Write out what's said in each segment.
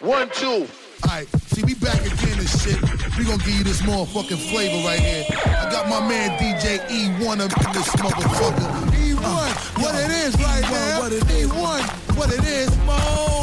One, two. Alright, see, we back again and shit. We gonna give you this motherfucking flavor right here. I got my man DJ Ewone up in this motherfucker. Ewone, uh, what yo, it is right Ewone, now. What it is. Ewone, what it is, Mo.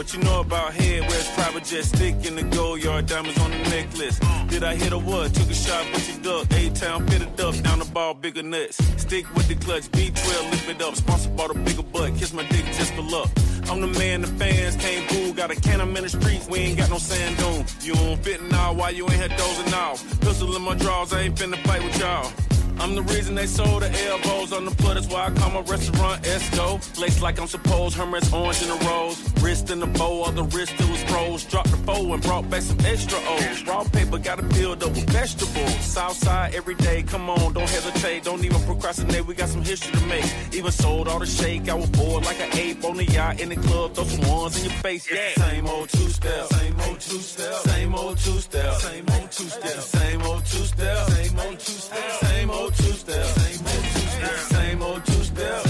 What you know about head? Where's private jet stick in the gold yard? Diamonds on the necklace. Did I hit a what? Took a shot, but you duck. A-town, fitted up, down the ball, bigger nuts. Stick with the clutch, B12, lift it up. Sponsored by the bigger butt. Kiss my dick just for luck. I'm the man the fans can't boo. Got a can in the streets, we ain't got no sand dune. You don't fit now, why you ain't had dozing off? Pistol in my drawers, I ain't finna fight with y'all. I'm the reason they sold the elbows on the plug. That's why I call my restaurant Esco. Lace like I'm supposed, Hermes orange in the rose. Wrist in the bow, all the wrist it was froze. Dropped the foe and brought back some extra O's. Raw paper gotta build up with vegetables. Southside every day, come on, don't hesitate. Don't even procrastinate, we got some history to make. Even sold all the shake, I was bored like an ape on the yacht in the club. Throw some ones in your face, yeah. Same old two step, same old two step, same old two step, same old two step, same old two step, same old two step, same old two step, same old two step, same old two step,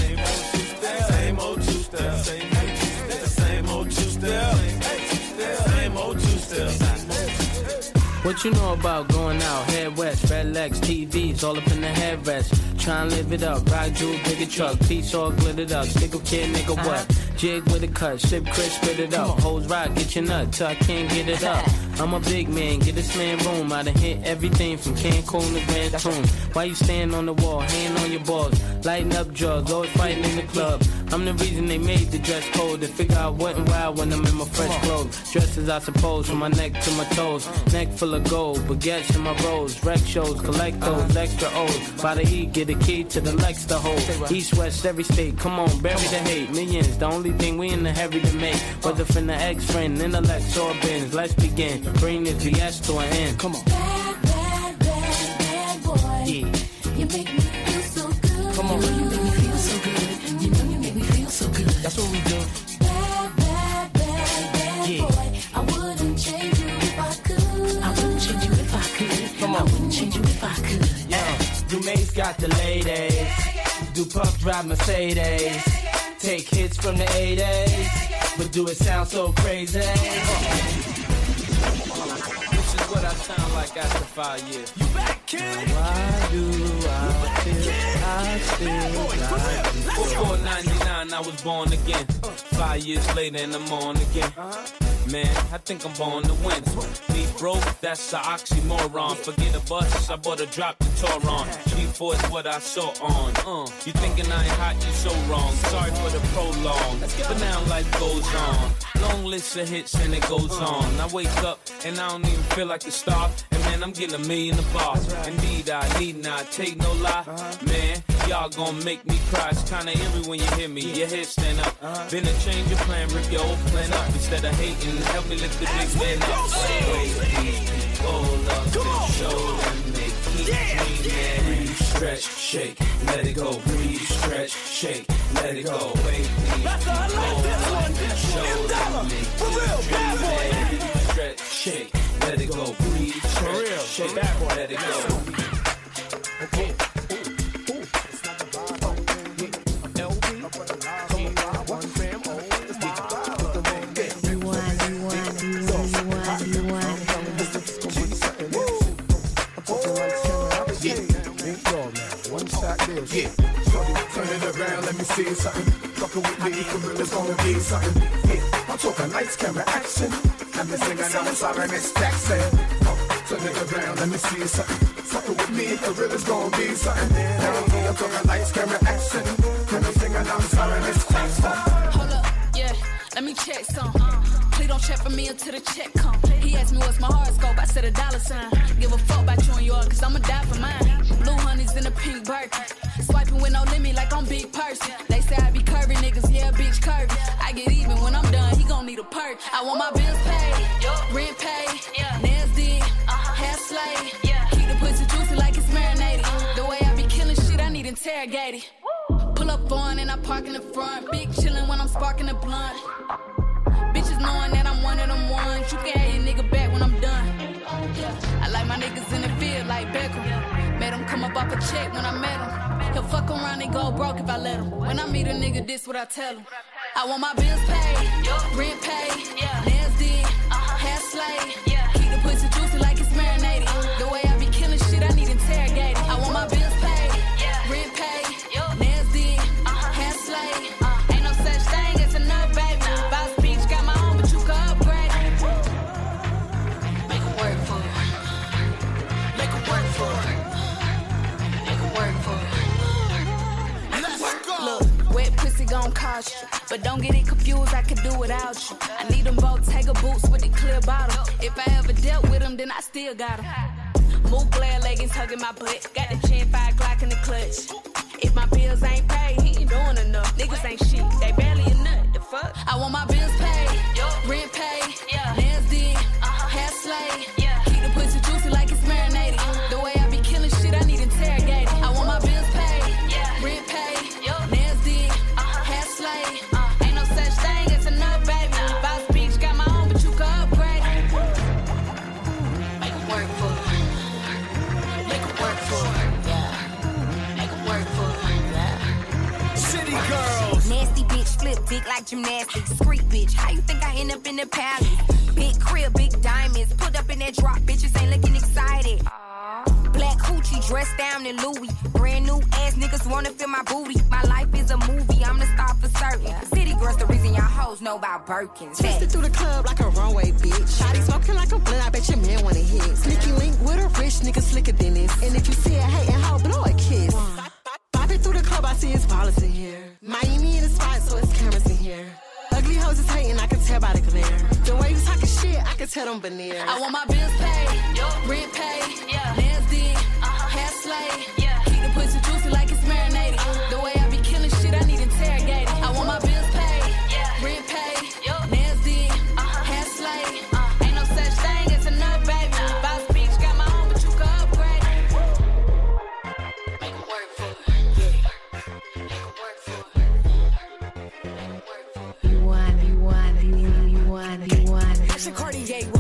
What you know about going out? Head west, red legs, TVs, all up in the headrest. Try and live it up, ride jewel, bigger truck, piece all glittered up. Stick a kid, nigga, what? Jig with a cut, sip Chris, spit it up. Hoes ride, get your nut till I can't get it up. I'm a big man, get this man room. I done hit everything from Cancun to Grand Tune. Why you stand on the wall, hand on your balls, lighting up drugs, always fighting in the club. I'm the reason they made the dress code to figure out what and why when I'm in my fresh clothes. Dressed as I suppose, from my neck to my toes. Neck full of gold, baguettes in my rolls. Rec shows, collect those extra O's. By the E, get a key to the Lex to hold. East, west, every state, come on, bury the hate. Millions, the only thing we in the heavy to make. Whether from the ex friend, intellect, or bins. Let's begin. Bring this BS to an end. Come on. Bad, bad, bad, bad boy. Yeah. You make me feel so good. Come on. You make me feel so good. You know you make me feel so good. That's what we do. Change you if I could. Yeah. Do Mase got the ladies. Do Puff drive Mercedes. Take hits from the 80s. But do it sound so crazy? This is what I sound like after five years. You back, kid? Why do I feel I still got you? Before 99, I was born again. Uh. Five years later, and I'm on again. Uh-huh. Man, I think I'm born to win. Me broke, that's an oxymoron. Forget a bus, I bought a drop the Toron. G4 is what I saw on. Uh, you thinking I ain't hot, you so wrong. Sorry for the prolong, but now life goes on. Long list of hits and it goes on. I wake up and I don't even feel like a star. And man, I'm getting a million a bar. Indeed, I need not take no lie. Man, y'all gonna make me cry. It's kinda eerie when you hear me. Your head stand up. Uh-huh. Been a change your plan, rip your old plan up. Instead of hating, help me lift the big man up. Wait, these people up and show them they keep dreaming. Breathe, stretch, shake, let it go. Breathe, stretch, shake, let it go. Wait, these That's I like this one. show M Dollar. them they For real, bad boy. Breathe, stretch, shake, let it go. Breathe, stretch, shake, let it go. One around, let me see something. Fucking with me, gorillas gonna be something. Yeah. I'm talking lights, camera, action. Let me sing and I'm sorry, Miss Jackson. Oh, turn it around, let me see something. Fucking with me, gorillas gonna be something. Hey, I'm talking lights, camera, action. Let me sing and I'm sorry, Miss Jackson. Hold up, yeah, let me check some. Please don't check for me until the check come. He asked me what's my horoscope, I said a dollar sign. Give a fuck about you and yours, cause I'ma die for mine. Blue honey's in a pink Birkin. Swiping with no limit like I'm big person. They say I be curvy niggas, yeah, bitch curvy. I get even when I'm done, he gon' need a perk. I want my bills paid, rent paid, nails did, hair slayed. Keep the pussy juicy like it's marinated. The way I be killing shit, I need interrogated. Pull up on and I park in the front. Big chillin' when I'm sparking the blunt. Bitches knowing that I'm one of them ones. You can off a check when I met him. He'll fuck around and go broke if I let him. When I meet a nigga, this what I tell him. I want my bills paid, rent paid, nails did, hair slayed. Gon' you. But don't get it confused, I can do without you. I need them both Tiger boots with the clear bottom. If I ever dealt with them, then I still got them. Move glare leggings hugging my butt. Got the chin five Glock in the clutch. If my bills ain't paid, he ain't doing enough. Niggas ain't shit, they barely a nut. The fuck? I want my bills paid, like gymnastics. Street bitch, how you think I end up in the palace? Big crib, big diamonds. Put up in that drop, bitches ain't looking excited. Black hoochie dressed down in Louis. Brand new ass niggas wanna feel my booty. My life is a movie, I'm the star for certain. City girls, the reason y'all hoes know about Birkins. Twisted through the club like a runway, bitch. Shotty smoking like a blunt, I bet your man wanna hit. Sneaky link with a rich nigga slicker than this. And if you see a hating hoe, blow a kiss. Bop it through the club, I see it's ballers in here. Miami in the spot, so it's cameras in here. Ugly hoes is hating, I can tell by the glare. The way you talking shit, I can tell them veneers. I want my bills paid, rent paid, did, hair slayed. Keep the want. Cartier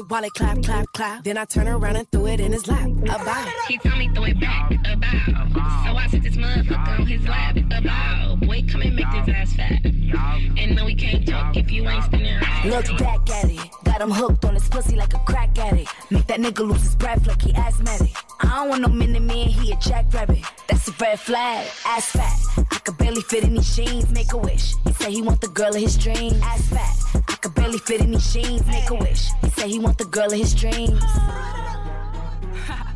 work while it clap, clap, clap. Then I turn around and threw it in his lap. About. He told me throw it back, about. So I sit this motherfucker on his lap, about. Boy, come and make this ass fat. And no, we can't talk if you ain't spinning right. Look back at it. Got him hooked on his pussy like a crack addict. Make that nigga lose his breath like he asthmatic. I don't want no mini man, he a jackrabbit. That's a red flag. Ass fat. I could barely fit in these jeans. Make a wish. He say he want the girl of his dreams. Ass fat. I could barely fit in these jeans. Make a wish. He say he want the girl of his dreams.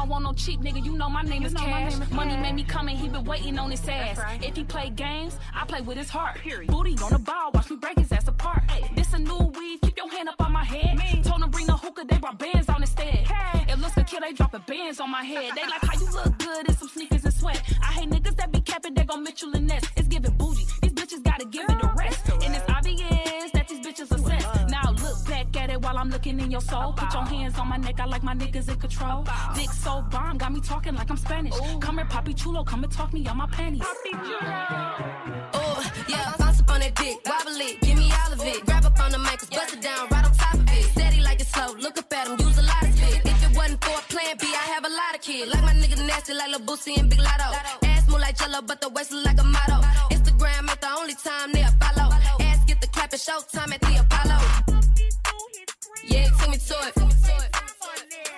I don't want no cheap nigga, you know my name is Cash. Money made me come and he been waiting on his ass. If he play games, I play with his heart. Period. Booty on the ball, watch me break his ass apart. This a new weed, keep your hand up on my head. Told him bring the hookah, they brought bands on instead. It looks good, kid, they dropping bands on my head. They like how you look good in some sneakers and sweat. I hate niggas that be capping, they gon' Mitchell and Ness. It's giving bougie, these bitches gotta give it a while I'm looking in your soul. Put your hands on my neck, I like my niggas in control. Dick so bomb, got me talking like I'm Spanish. Come here, Papi Chulo, come and talk me on my panties. Oh, yeah, bounce up on that dick, wobble it, give me all of it. Grab up on the mic, bust it down, right on top of it. Steady like it's slow, look up at him, use a lot of spit. If it wasn't for a plan B, I have a lot of kids. Like my nigga nasty, like Lil Boosie and Big Lotto. Ass move like Jello, but the waist look like a motto. Instagram ain't the only time they follow. Ass get the clap, it's showtime at the Apollo. Yeah, he took me to it.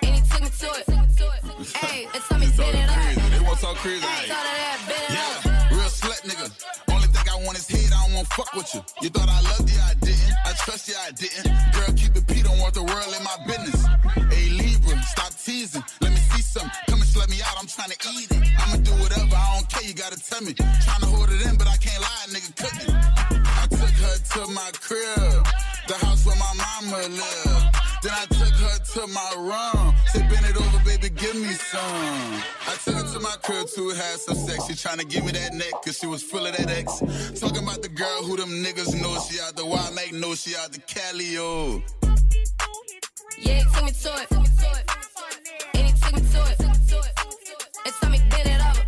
And he took me to it. Hey, it's time it. been it up. They want crazy. Hey, all of that, been it yeah. Real slut nigga. Only thing I want is head. I don't want fuck with you. You thought I loved you, I didn't. I trust you, I didn't. Girl, keep it P. Don't want the world in my business. Hey Libra, stop teasing. Let me see something. Come and slut me out. I'm trying to eat it. I'ma do whatever. I don't care. You gotta tell me. Trying to hold it in, but I can't lie, nigga. Cooking. I took her to my crib the house where my mama lived. Then I took her to my room. Said, bend it over, baby, give me some. I took her to my crib to have some sex. She tryna give me that neck, cause she was full of that X. Talking about the girl who them niggas know. She out the wild make, know she out the Cali, oh. Yeah, took me to it. And he took me to it. It's time me bend it over.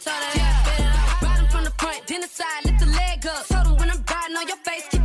Taught her that, bend it over. Riding from the front, then the side, lift the leg up. Told him when I'm riding on your face,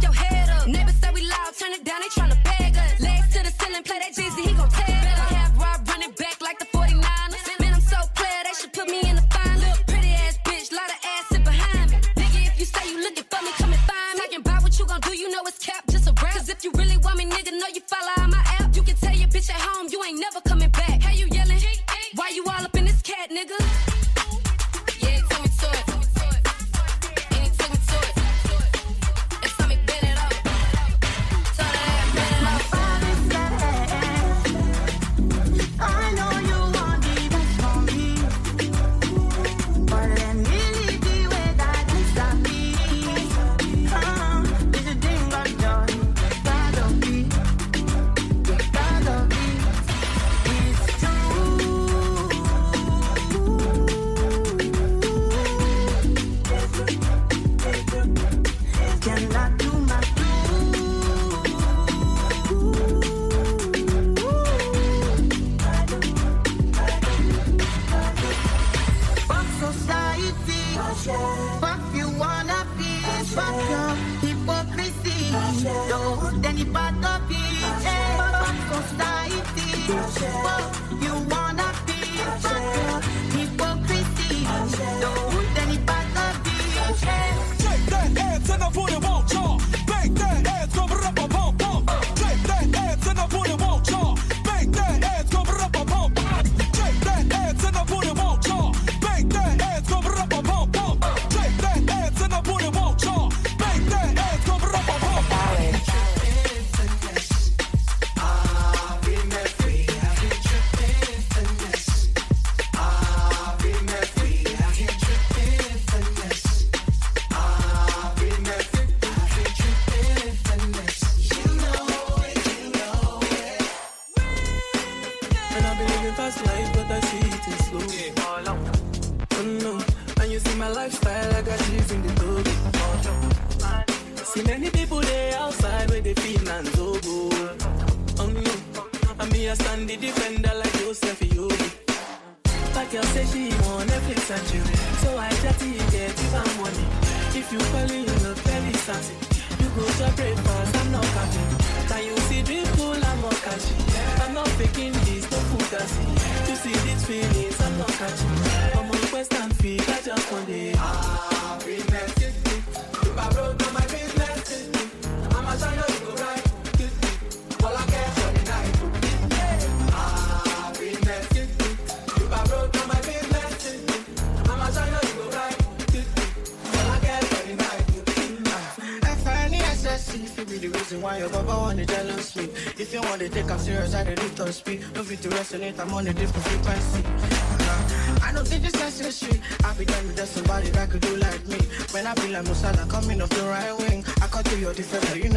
I'm on a different frequency. Uh-huh. I don't think it's necessary. I be done with there's somebody that could do like me. When I be like Mo Salah, coming off the right wing. I cut to your defender, you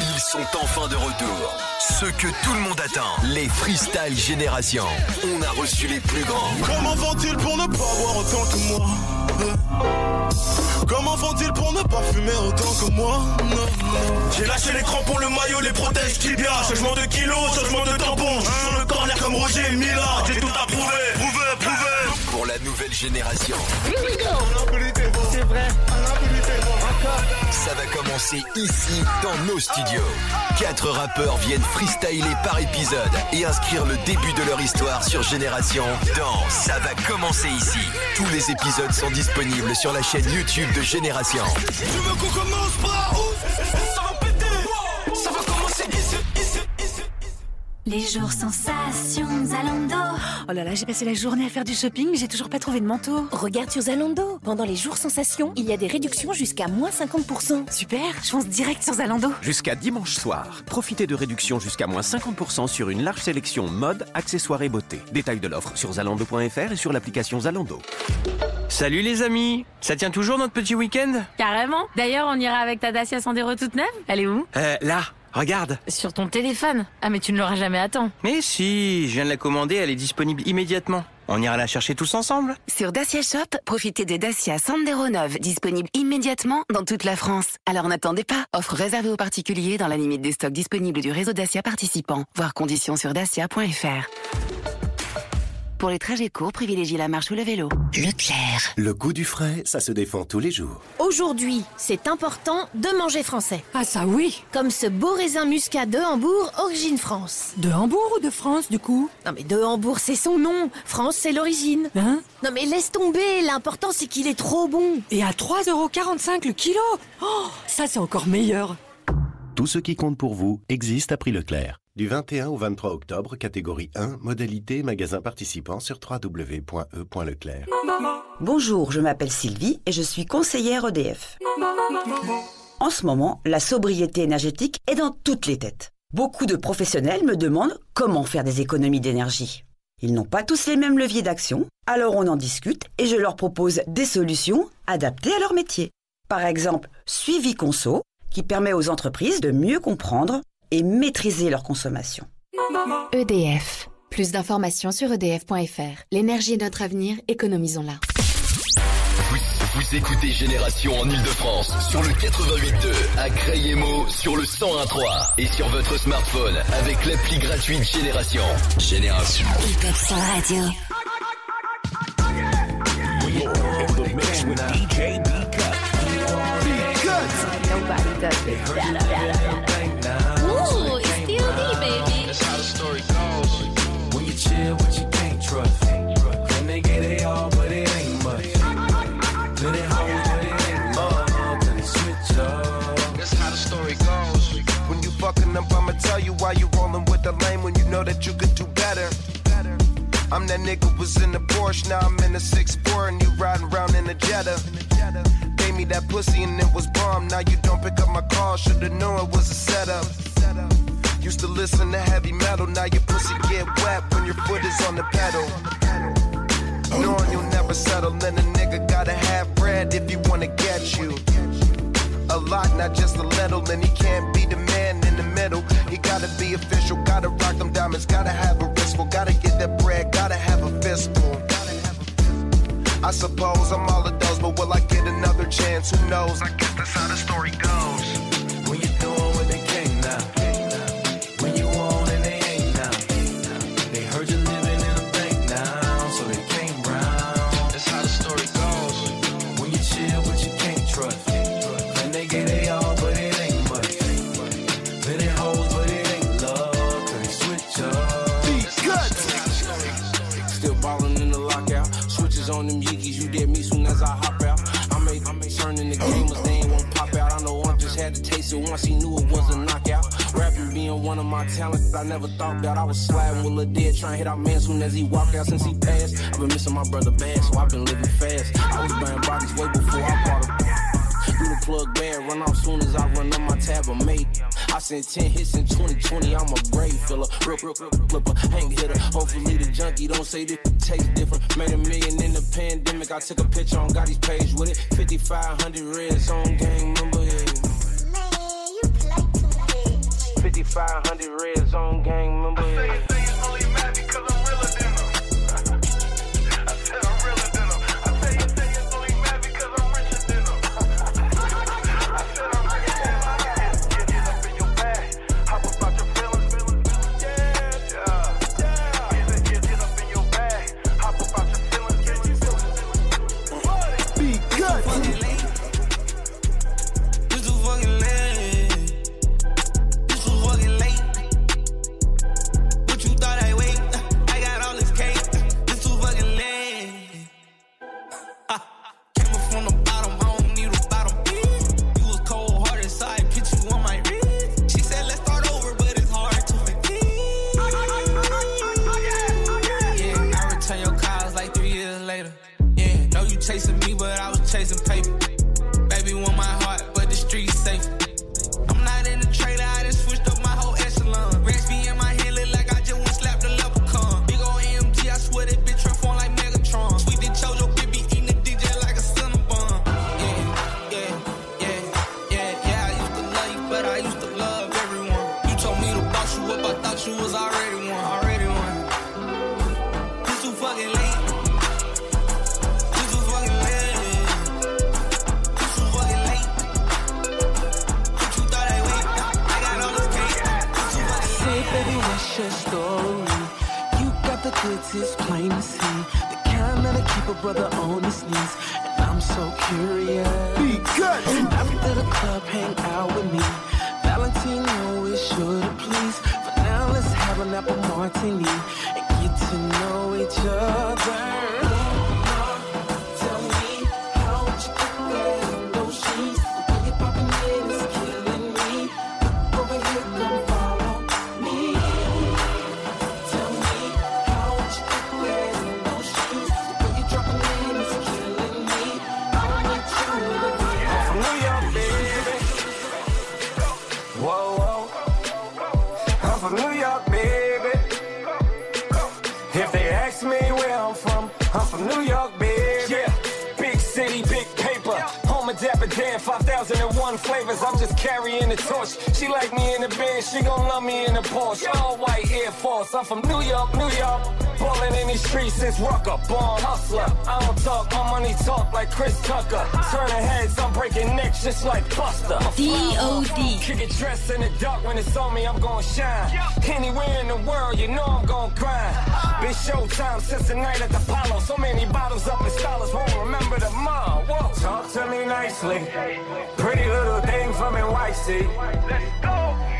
Ils sont enfin de retour. Ce que tout le monde attend, les Freestyle Génération. On a reçu les plus grands. Comment font-ils pour ne pas boire autant que moi? Comment font-ils pour ne pas fumer autant que moi? J'ai lâché l'écran pour le maillot, les protèges tibia. Changement de kilos, changement de tampon. Je suis sur le corner comme Roger Mila. J'ai tout approuvé, pour la nouvelle génération. C'est vrai, Ça va commencer ici, dans nos studios. Quatre rappeurs viennent freestyler par épisode et inscrire le début de leur histoire sur Génération dans Ça va commencer ici. Tous les épisodes sont disponibles sur la chaîne YouTube de Génération. Tu veux qu'on commence par où? Ça va Les jours sensations Zalando. Oh là là, j'ai passé la journée à faire du shopping, j'ai toujours pas trouvé de manteau. Regarde sur Zalando. Pendant les jours sensations, il y a des réductions jusqu'à moins 50%. Super, je fonce direct sur Zalando. Jusqu'à dimanche soir, profitez de réductions jusqu'à moins 50% sur une large sélection mode, accessoires et beauté. Détails de l'offre sur zalando.fr et sur l'application Zalando. Salut les amis Ça tient toujours notre petit week-end? Carrément. D'ailleurs, on ira avec ta Dacia Sandero toute neuve? Elle est où? Euh, là, regarde Sur ton téléphone. Ah, mais tu ne l'auras jamais à temps. Mais si, je viens de la commander, elle est disponible immédiatement. On ira la chercher tous ensemble Sur Dacia Shop, profitez de Dacia Sandero 9, disponible immédiatement dans toute la France. Alors n'attendez pas. Offre réservée aux particuliers dans la limite des stocks disponibles du réseau Dacia participant. Voir conditions sur dacia.fr. Pour les trajets courts, privilégiez la marche ou le vélo. Leclerc. Le goût du frais, ça se défend tous les jours. Aujourd'hui, c'est important de manger français. Ah ça oui Comme ce beau raisin muscat de Hambourg, origine France. De Hambourg ou de France du coup? Non mais de Hambourg, c'est son nom. France, c'est l'origine. Hein? Non mais laisse tomber, l'important c'est qu'il est trop bon. Et à 3,45€ le kilo? Oh, ça c'est encore meilleur Tout ce qui compte pour vous existe à prix Leclerc. Du 21 au 23 octobre, catégorie 1, modalité magasin participant sur www.e.leclerc. Bonjour, je m'appelle Sylvie et je suis conseillère EDF. En ce moment, la sobriété énergétique est dans toutes les têtes. Beaucoup de professionnels me demandent comment faire des économies d'énergie. Ils n'ont pas tous les mêmes leviers d'action, alors on en discute et je leur propose des solutions adaptées à leur métier. Par exemple, Suivi Conso, qui permet aux entreprises de mieux comprendre et maîtriser leur consommation. EDF. Plus d'informations sur E edf.fr. L'énergie est notre avenir, économisons-la. Vous, vous écoutez Génération en Ile-de-France sur le 88.2, à Crayemo sur le 101.3 et sur votre smartphone avec l'appli gratuite Génération. Génération. Hip Hop Soul Radio. Nobody does it. Ooh, it's still D, baby. That's how the story goes. When you chill, but you can't trust. Then they get it all, but it ain't much. Then it hold, but it ain't love. Then they switch up. That's how the story goes. When you fucking up, I'ma tell you why you rolling with the lame when you know that you could do better. I'm that nigga was in the Porsche, now I'm in the 6'4 and you riding around in the Jetta. Gave me that pussy and it was bomb. Now you don't pick up my call, shoulda known it was a setup. Used to listen to heavy metal, now your pussy get wet when your foot is on the pedal. Knowing you'll never settle, then a nigga gotta have bread if he wanna get you. A lot, not just a little, and he can't be the man in the middle. He gotta be official, gotta rock them diamonds, gotta have a wristful, gotta get that bread, gotta have a fistful. I suppose I'm all of those, but will I get another chance? Who knows? I guess that's how the story goes. it once, he knew it was a knockout. Rapping being one of my talents, I never thought that I was sliding with a dead, trying to hit out man soon as he walked out. Since he passed, I've been missing my brother bad, so I've been living fast. I was buying bodies way before I bought a do the plug bad, run off soon as I run up my tab of mate. I sent 10 hits in 2020, I'm a brave filler. Real, real, flipper, hang hitter. Hopefully the junkie don't say this tastes different. Made a million in the pandemic, I took a picture on Gotti's page with it. 5,500 reds on gang, remember 5500 red zone gang member. Dan, 5001 flavors. I'm just carrying the torch. She like me in the bed, she gon' love me in the Porsche. All white Air Force. I'm from New York, New York. Ballin' in these streets since Rucker, born hustler. I don't talk, my money talk like Chris Tucker. Turning heads, I'm breaking necks just like Buster. D.O.D.. Kick it dressed in the dark when it's on me, I'm gon' shine. Anywhere in the world, you know I'm gon' grind. Been showtime since the night at the Apollo. So many bottles up and scholars won't remember the mall. Talk to me nicely. Pretty little thing from NYC. Let's go.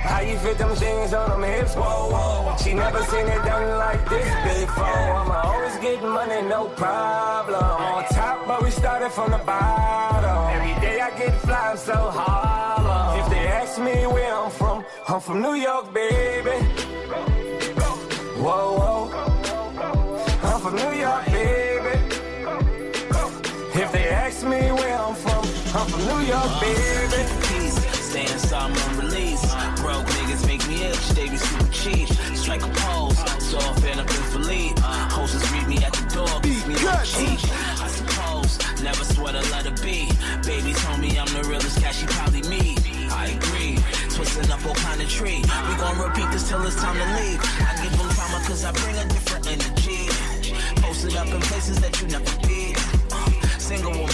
How you fit them jeans on them hips? Whoa, whoa. She never seen it done like this before. I'ma always get money, no problem. On top, but we started from the bottom. Every day I get fly, so hollow. If they ask me where I'm from, I'm from New York, baby. Whoa, whoa. I'm from New York, baby. Peace, stay inside my release. Broke niggas make me itch, they be super cheap. Strike a pose, so fan up in Philippe. Hostess read me at the door, kiss me the cheek. I suppose, never sweat a letter B. Baby told me I'm the realest cat, she probably me. I agree, twisting up all kind of tree. We gon' repeat this till it's time to leave. I give them trauma cause I bring a different energy. Posted up in places that you never been. Uh, Single them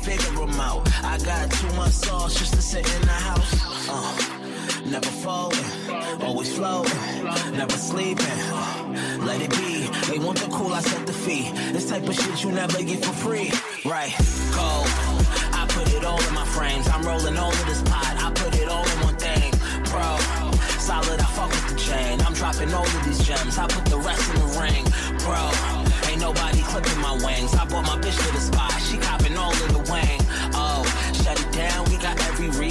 figure them out. I got too much sauce just to sit in the house. Uh, never folding, always floating, never sleeping. Uh, let it be. They want the cool, I set the fee. This type of shit you never get for free. Right, cold. I put it all in my frames. I'm rolling all of this pot. I put it all in one thing. Pro, solid, I fuck with the chain. I'm dropping all of these gems. I put the rest in the ring. Bro, nobody clipping my wings. I brought my bitch to the spot. She copping all in the wing. Oh, shut it down. We got every reason.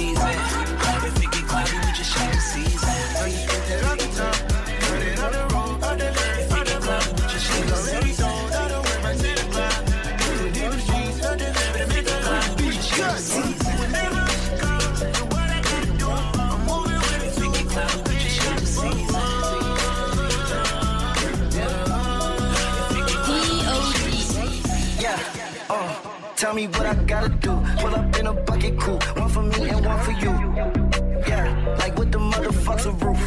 Tell me what I gotta do. Pull up in a bucket, cool. One for me and one for you. Yeah, like what the motherfucker roof.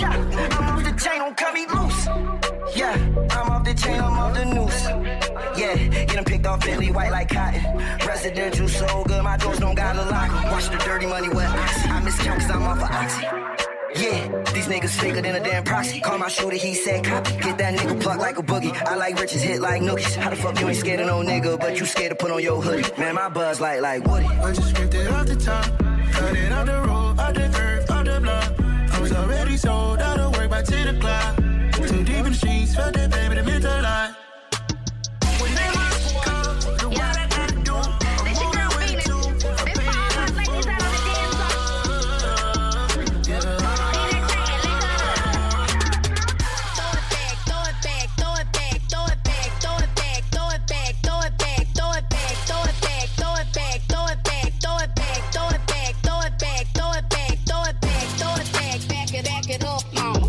Yeah, I'm off the chain, don't cut me loose. Yeah, I'm off the chain, I'm off the noose. Yeah, get them picked off Bentley white like cotton. Residential so good, my doors don't got a lock. Watch the dirty money with oxy. I miscount cause I'm off of oxy. Yeah, these niggas faker than a damn proxy. Call my shooter, he said copy. Get that nigga plucked like a boogie. I like riches, hit like nookies. How the fuck you ain't scared of no nigga, but you scared to put on your hoodie? Man, my buzz like like Woody. I just ripped it off the top, cut it off the road, off the curb, off the block. I was already sold out of like it up. Um.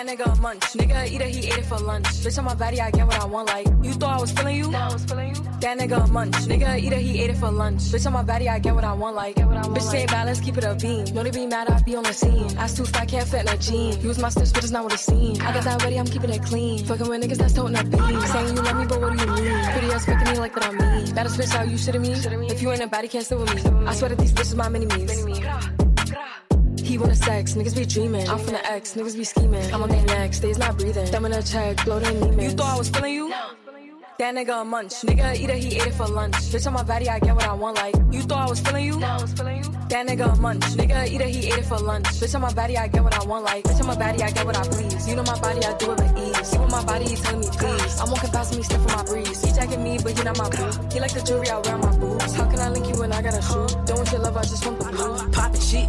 That nigga a munch. Nigga eat it, he ate it for lunch. Bitch on my body, I get what I want. Like you thought I was feeling you. That was feeling you. That nigga a munch. Nigga eat it, he ate it for lunch. Bitch on my body, I get what I want. Like bitch say bad, let's keep it a beam. Know they be mad, I be on the scene. Ass too fat, can't fit in a jean. Use my stitch, but it's not what it seems. I got that ready, I'm keeping it clean. Fucking with niggas that's toting a beam. Saying you love me, but what do you mean? Pretty ass fucking me like that I mean. Baddest bitch, how you shitting me? If you ain't a baddie, can't sit with me. I swear that these bitches my mini me's. He wanna sex, niggas be dreaming. I'm from the X, niggas be scheming. I'm on their neck, stays not breathing. Them in a check, blow their demons. You thought I was feeling you? That nigga a munch. Nigga eat it, he ate it for lunch. Bitch on my body, I get what I want. Like you thought I was feeling you? No, I was feeling you. That nigga a munch. Nigga eat it, he ate it for lunch. Bitch on my body, I get what I want. Like bitch on my body, I get what I please. You know my body, I do it with ease. You with my body, he telling me please. I'm walking past me, sniffing my breeze. He jacking me, but he not my boo. He like the jewelry I wear on my boobs. How can I link you when I got a shoe? Don't want your love, I just want the blue. Poppin' shit,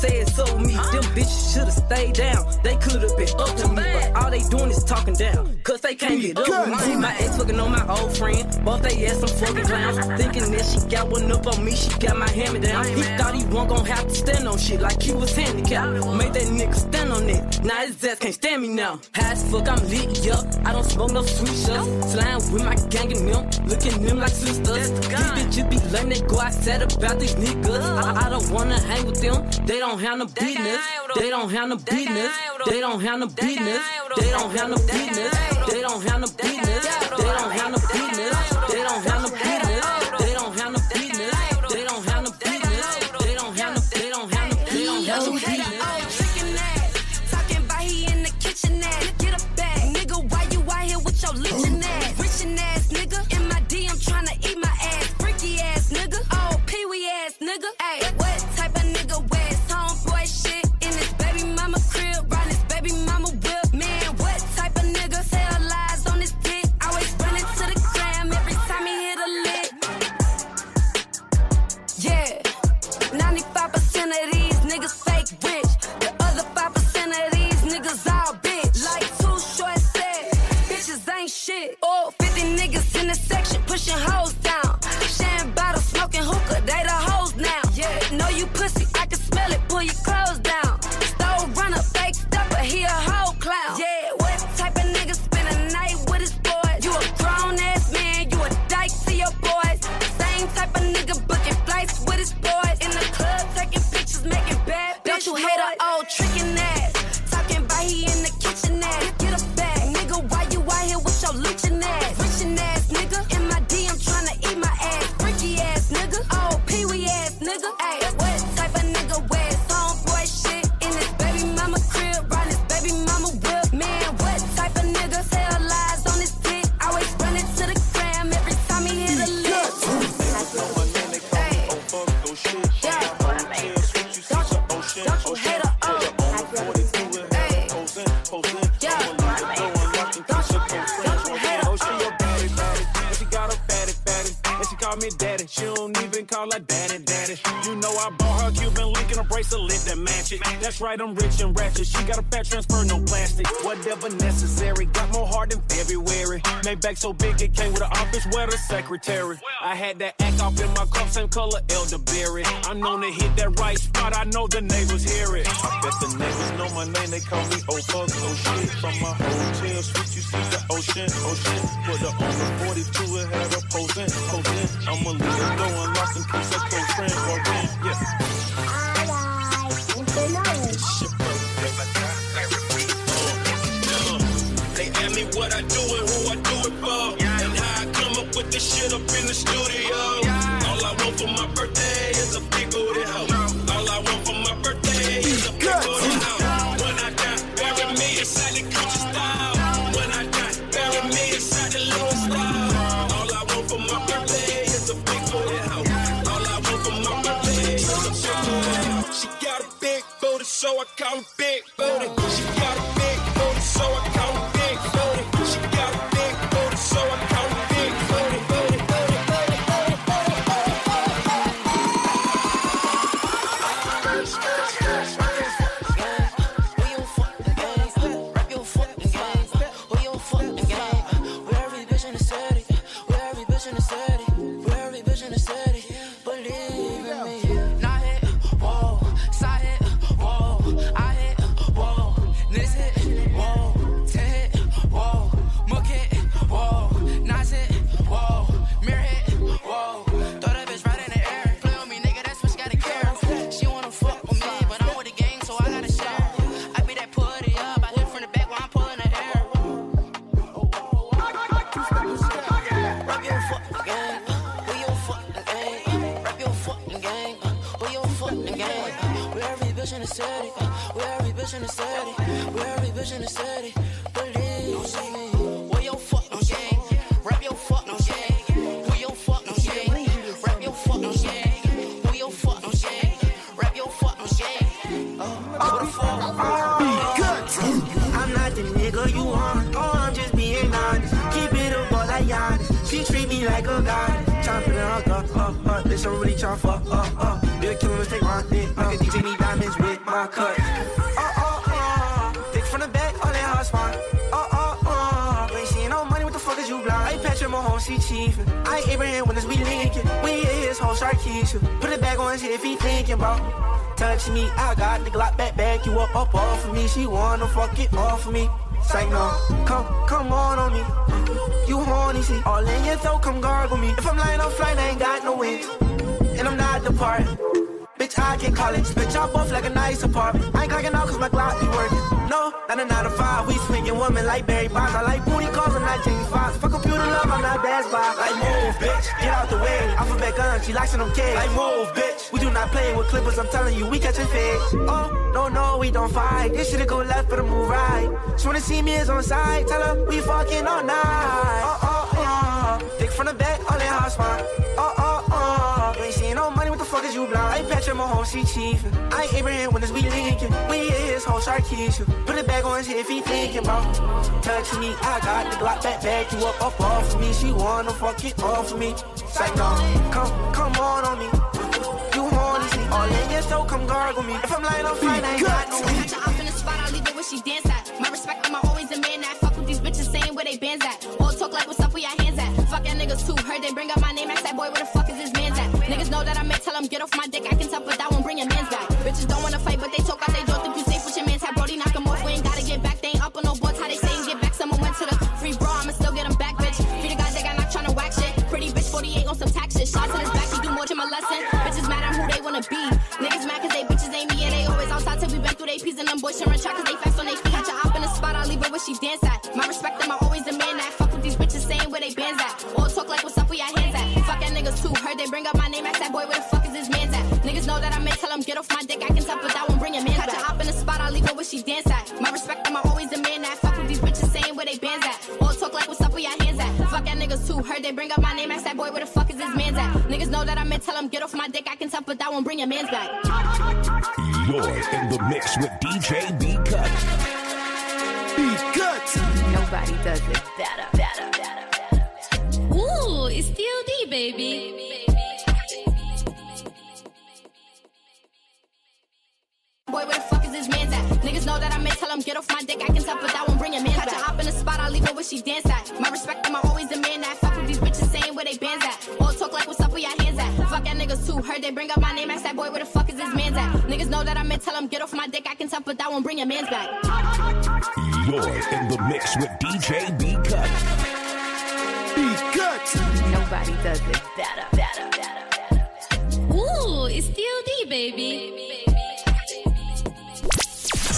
Say it so me? Them bitches should've stayed down. They could've been up to me, but all they doing is talking down. Cause they can't get up with me. My ex fucking on my old friend. Both they ass some fucking clowns. Thinking that she got one up on me, she got my hammer down. He thought he wasn't gonna have to stand on shit like he was handicapped. Made that nigga stand on it. Now his ass can't stand me now. High as fuck, I'm lit up. I don't smoke no sweet shots. Slime with my gang and them. Looking them like sisters. These bitches be lame, they go outside about these niggas. I, I don't wanna hang with them. They don't have no business. They don't have no business. They don't have no business. They don't have no business. They don't have no business. They don't have no business. They don't have no business. They don't have no business. They don't have no business. They don't have no. They don't have no. They don't have no business. Talking about he in the kitchen ass. Get a bag. Nigga, why you out here with your leeching ass? Richin' ass nigga. In my DM tryna eat my ass. Freaky ass nigga. Oh, pee wee ass nigga. Ay, the section pushing hoes down. Sharing bottles, smoking hookah, they the hoes now. Yeah, know you pussy, I can smell it, pull your clothes down. Stole runner, fake stepper, he a whole clown. Yeah, what type of nigga spend a night with his boys? You a grown ass man, you a dyke to your boys. Same type of nigga booking flights with his boys. In the club, taking pictures, making bad bitch. Don't you hate a That's right, I'm rich and ratchet. She got a fat transfer, no plastic. Whatever necessary. Got more heart than February. Made back so big it came with an office where the secretary. I had that act off in my cup, same color elderberry. I'm known to hit that right spot. I know the neighbors hear it. I bet the neighbors know my name. They call me oh fuck, oh shit. From my hotel suite, you see the ocean, oh ocean. Put her on the 42 and had her posing, posing. I'ma leave her go and lost in case her close friend in. Yeah. Me what I do and who I do it for. And how I come up with this shit up in the studio. All I want for my birthday is a big booty hoe. All I want for my birthday is a big booty hoe. When I die, bury me inside the Gucci style. When I die, bury me inside the Louis style. All I want for my birthday is a big booty hoe. All I want for my birthday is a big booty hoe. She got a big booty, so I call her big booty. She got a them. Like move, bitch. We do not play with clippers, I'm telling you, we catching fish. Oh, no, no, we don't fight. This shit'll go left, but move right. She wanna see me is on side. Tell her we fucking all night. Patrick Mahomes, he chiefin'. I ain't Abraham when it's we linkin'. We his whole shark Keisha. Put it back on his head if he thinking, bro. Touch me, I got the Glock back, back you up, up off of me. She wanna fuck it off of me. Say no, come, come on on me. You horny, see, all in your throat, come gargle me. If I'm lying on flight, I ain't got no her off in the spot, I'll leave it where she dance at. My respect, I'm always a man that fuck with these bitches saying where they bands at. All talk like what's up where your hands at. Fuck y'all niggas too. Heard they bring up my name, ask that boy where the fuck is his man's at. Niggas know that I may tell him get off my dick, I can tell, but that won't bring your man's back. Bitches don't wanna fight, but they talk out they don't think you safe with your man's hat. Brody knock him off, we ain't gotta get back. They ain't up on no boards, how they saying get back. Someone went to the free bro, I'ma still get him back, bitch. Free the guys that got knocked tryna whack shit. Pretty bitch 48 on some tax shit. Shots in his back, know that I may tell him get off my dick, I can tell, but that won't bring your man's back. You're in the mix with DJ B Cut. B Cut. Nobody does it better, him get off my dick, I can tell, but that won't bring your man back. Catch a hop in the spot, I'll leave her where she dance at. My respect, I'm always the man that fuck with these bitches saying where they bands at. All talk like what's up with your hands at. Fuck that niggas too. Heard they bring up my name, ask that boy where the fuck is his man's at. Niggas know that I'm in, tell him get off my dick, I can tell, but that won't bring your man's back. You're in the mix with DJ B Cut. B Cut. Nobody does it better, better, better, better. Ooh, it's DOD, baby.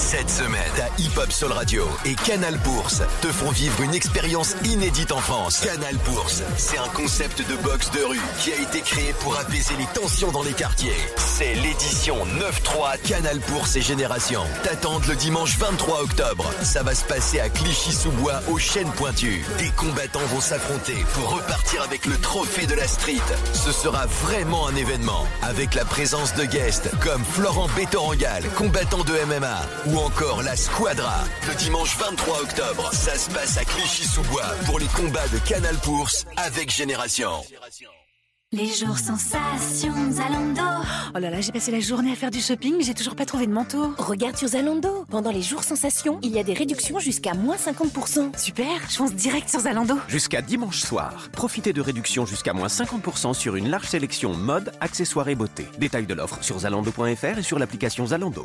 Cette semaine, ta Hip Hop Soul Radio et Canal Bourse te font vivre une expérience inédite en France. Canal Bourse, c'est un concept de boxe de rue qui a été créé pour apaiser les tensions dans les quartiers. C'est l'édition 9-3 Canal Bourse et Génération. T'attends le dimanche 23 octobre. Ça va se passer à Clichy-sous-Bois aux chaînes pointues. Des combattants vont s'affronter pour repartir avec le trophée de la street. Ce sera vraiment un événement avec la présence de guests comme Florent Bétorangal, combattant de MMA encore la Squadra. Le dimanche 23 octobre, ça se passe à Clichy-sous-Bois pour les combats de Canal Bourse avec Génération. Les jours sensations Zalando. Oh là là, j'ai passé la journée à faire du shopping, j'ai toujours pas trouvé de manteau. Regarde sur Zalando. Pendant les jours sensations, il y a des réductions jusqu'à moins 50%. Super, je fonce direct sur Zalando. Jusqu'à dimanche soir, profitez de réductions jusqu'à moins 50% sur une large sélection mode, accessoires et beauté. Détail de l'offre sur zalando.fr et sur l'application Zalando.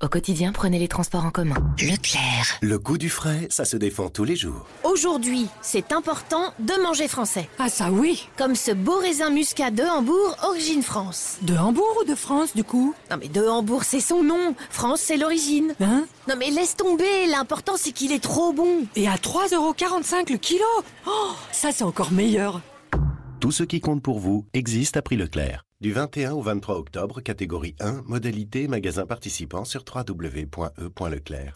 Au quotidien, prenez les transports en commun. Leclerc. Le goût du frais, ça se défend tous les jours. Aujourd'hui, c'est important de manger français. Ah ça oui Comme ce beau raisin muscat de Hambourg, origine France. De Hambourg ou de France du coup? Non mais de Hambourg c'est son nom, France c'est l'origine. Hein? Non mais laisse tomber, l'important c'est qu'il est trop bon. Et à 3,45€ le kilo? Oh, ça c'est encore meilleur. Tout ce qui compte pour vous existe à prix Leclerc. Du 21 au 23 octobre, catégorie 1, modalité magasin participant sur www.e.leclerc.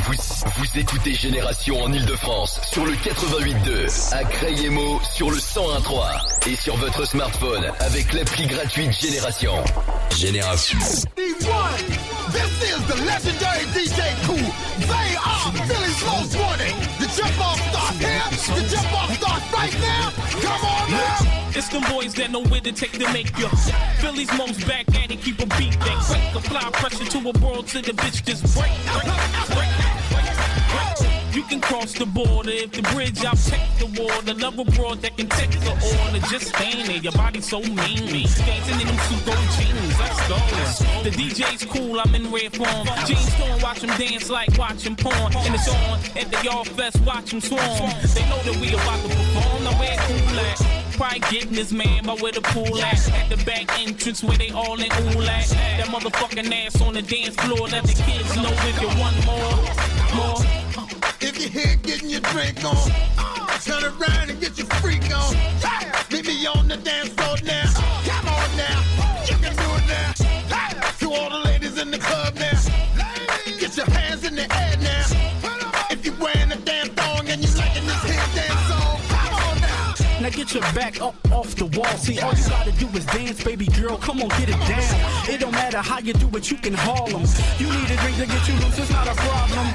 Vous, vous écoutez Génération en Ile-de-France sur le 88.2, à Crayemo sur le 101.3 et sur votre smartphone avec l'appli gratuite Génération. Génération. D1, this is the legendary DJ Cool. They are Philly's most wanted. The jump off start here, the jump off start right now. Come on now. It's them boys that know where to take to make you. Philly's most back at it, keep a beat that quick. Apply pressure to a world to the bitch just break, break, break, break. You can cross the border if the bridge I'll take the water. Love a abroad that can take the order. Just stand there, your body so mean. Dancing in them two jeans, let's go. The DJ's cool, I'm in red form. Jeans torn, watch them dance like watching porn. And it's on at the Y'all Fest, watch them swarm. They know that we about to perform, now where cool at? Probably getting this man by where the pool at. At the back entrance where they all in all at. That motherfucking ass on the dance floor. Let the kids know if you want more, more. If you're here getting your drink on, turn around and get your freak on. Meet me on the dance floor now. Get your back up off the wall. See, all you gotta do is dance, baby girl. Come on, get it down. It don't matter how you do it, you can haul 'em. You need a drink to get you loose, it's not a problem.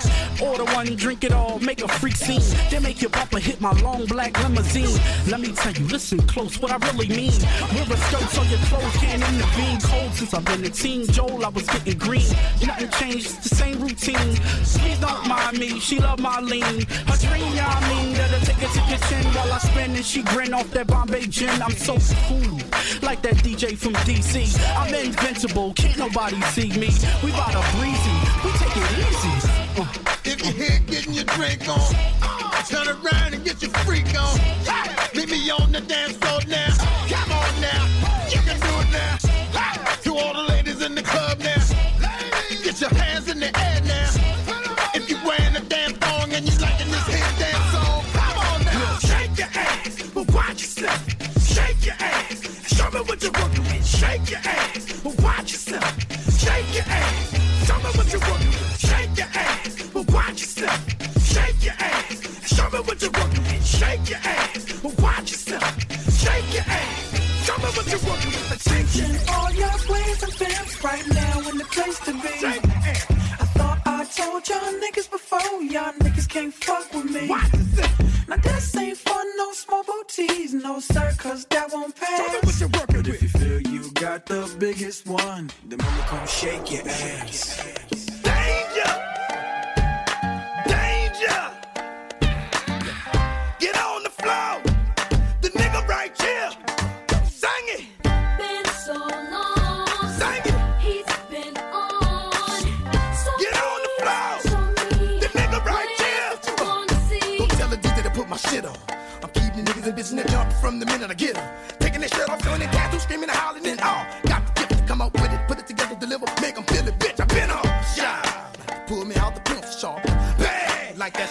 Order one, drink it all, make a freak scene. Then make your bumper hit my long black limousine. Let me tell you, listen close, what I really mean. Wear a skirt so your clothes can't intervene. Cold since I've been a teen. Joel, I was getting green. Nothing changed, it's the same routine. Please don't mind me, she love my lean. Her dream, I mean, that'll take her to the chin while I spin and she grin off that Bombay gin. I'm so cool, like that DJ from DC. I'm invincible, can't nobody see me. We bout a breezy, we take it easy. Uh. If you're here getting your drink on, turn around and get your freak on. Meet me on the dance floor now. your ass, watch yourself. Shake your ass, show me what you want. Shake your ass, watch yourself. Shake your ass, show me what you want. Shake your ass, watch yourself. Shake your ass, show me what you want. Attention, all your plays and fans right now in the place to be. Shake your ass. I thought I told y'all niggas before, y'all niggas can't fuck with me. Watch yourself. Now this ain't fun, no small booties, no sir, cause that won't pass. Show me what you're working with. If you feel got the biggest one, The mama come shake your ass. Danger! Put my shit on. I'm keeping niggas in the jump from the minute I get get 'em. Taking their shirt off, showing their tattoo, screaming and howling and all. Got the gift to come out with it, put it together, deliver, make 'em feel it, bitch. I been on. Shine. Pull me out the pencil sharp. Bang! Like that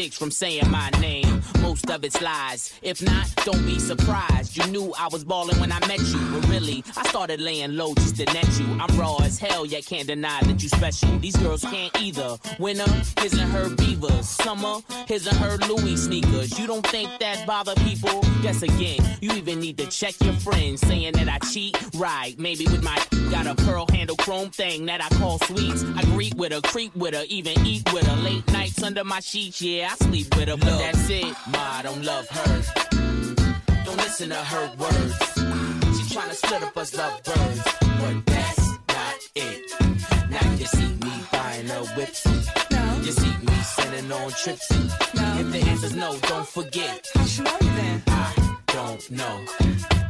chicks from saying my name. Most of it's lies. If not, don't be surprised. You I was balling when I met you, but really, I started laying low just to net you. I'm raw as hell, yet can't deny that you special. These girls can't either. Winter, his and her beavers. Summer, his and her Louis sneakers. You don't think that bother people? Guess again, you even need to check your friends saying that I cheat. Right, maybe with my got a pearl handle chrome thing that I call sweets. I greet with her, creep with her, even eat with her. Late nights under my sheets, yeah, I sleep with her, but that's it. Ma, I don't love her. Don't listen to her words. She tryna split up us lovebirds, but that's not it. Now you see me buying her whips. You see me sending on trips. If the answer's no, don't forget. How she know you then? I don't know.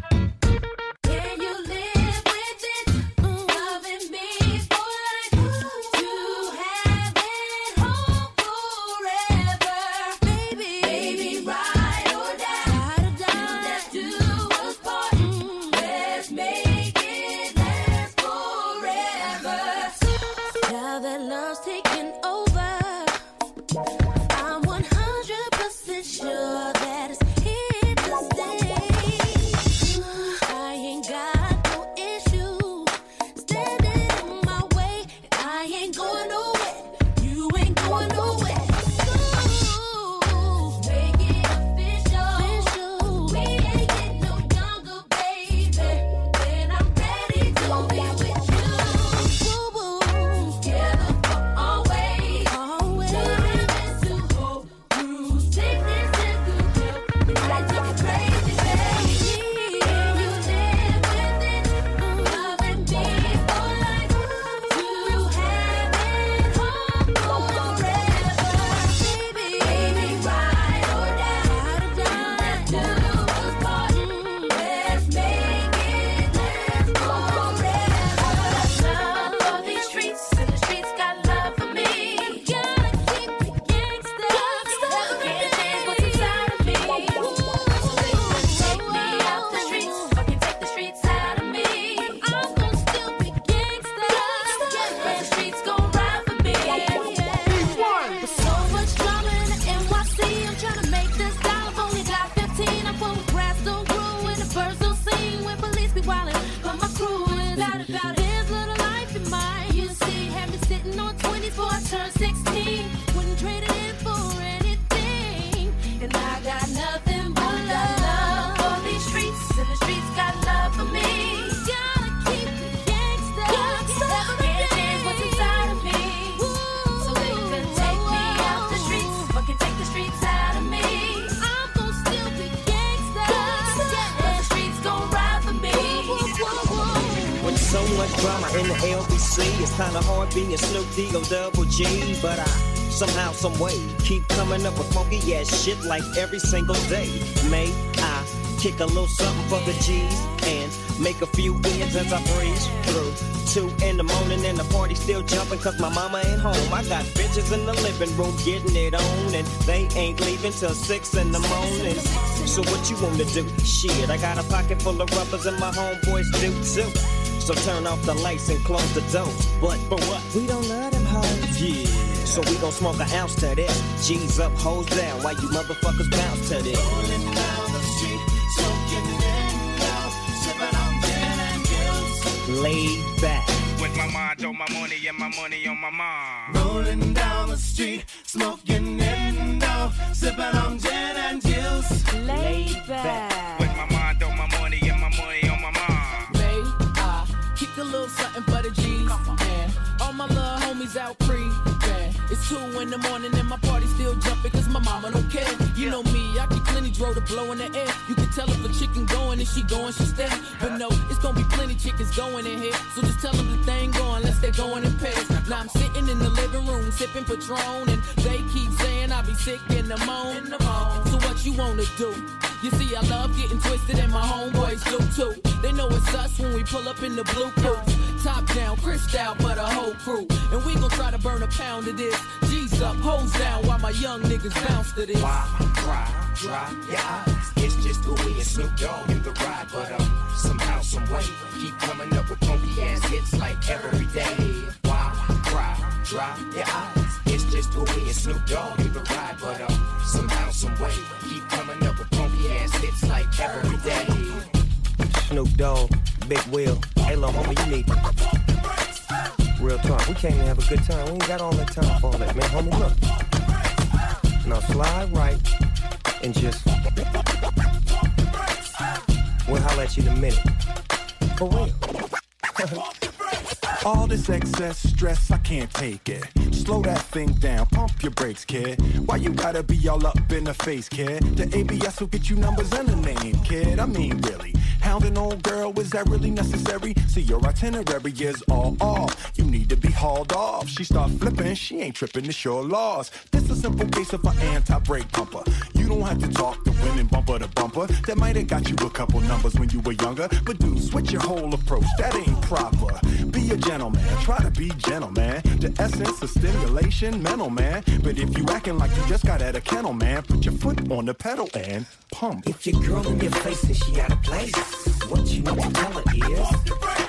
D-O double G, but I somehow, some way keep coming up with funky ass shit like every single day. May I kick a little something for the G's and make a few ends as I breeze through. Two in the morning and the party still jumping cause my mama ain't home. I got bitches in the living room getting it on and they ain't leaving till six in the morning. So what you wanna do? Shit, I got a pocket full of rubbers and my homeboys do too. So turn off the lights and close the doors. But for what? We don't love them hoes. Yeah. So we gon' smoke an ounce to this. G's up, hoes down, while you motherfuckers bounce to this. Rolling down the street, smoking in sipping on gin and juice. Laid back. With my mind on my money and my money on plenty dro to blow in the air. You can tell if a chicken going and she going, she stay. But no, it's gonna be plenty chickens going in here. So just tell them the thing going, unless they're going in pairs. Now I'm sitting in the living room sipping Patron and they keep saying I be sick in the moan. So what you wanna do? You see, I love getting twisted and my homeboys do too. They know it's us when we pull up in the blue coats. Top down, crystal for the whole crew. And we gon' try to burn a pound of this. G's up, hoes down while my young niggas bounce to this. Why cry, dry eyes? It's just way it's Snoop Dogg in the ride, but um, somehow, some way, keep coming up with funky ass hits like every day. Why cry, dry eyes? It's just way it's Snoop Dogg in the ride, but um, somehow, some way, keep coming up with funky ass hits like every day. Snoop Dogg, Big Will. Hey, little homie, you need Real talk, we can't even have a good time. We ain't got all that time for all that, man. Homie, look. Now slide right and just. We'll holler at you in a minute. For real. All this excess stress, I can't take it. Slow that thing down, pump your brakes, kid. Why you gotta be all up in the face, kid? The ABS will get you numbers and a name, kid. I mean, really. Hounding old girl, is that really necessary? See, your itinerary is all off. You need to be hauled off. She start flipping, she ain't tripping, it's your loss. This a simple case of an anti-brake pumper. You don't have to talk to women bumper to bumper. That might have got you a couple numbers when you were younger. But dude, switch your whole approach, that ain't proper. Be a gentleman, try to be gentleman. The essence of stimulation, mental man. But if you acting like you just got out of kennel, man, put your foot on the pedal and pump. If your girl in your face and she out of place, what you need to tell her is,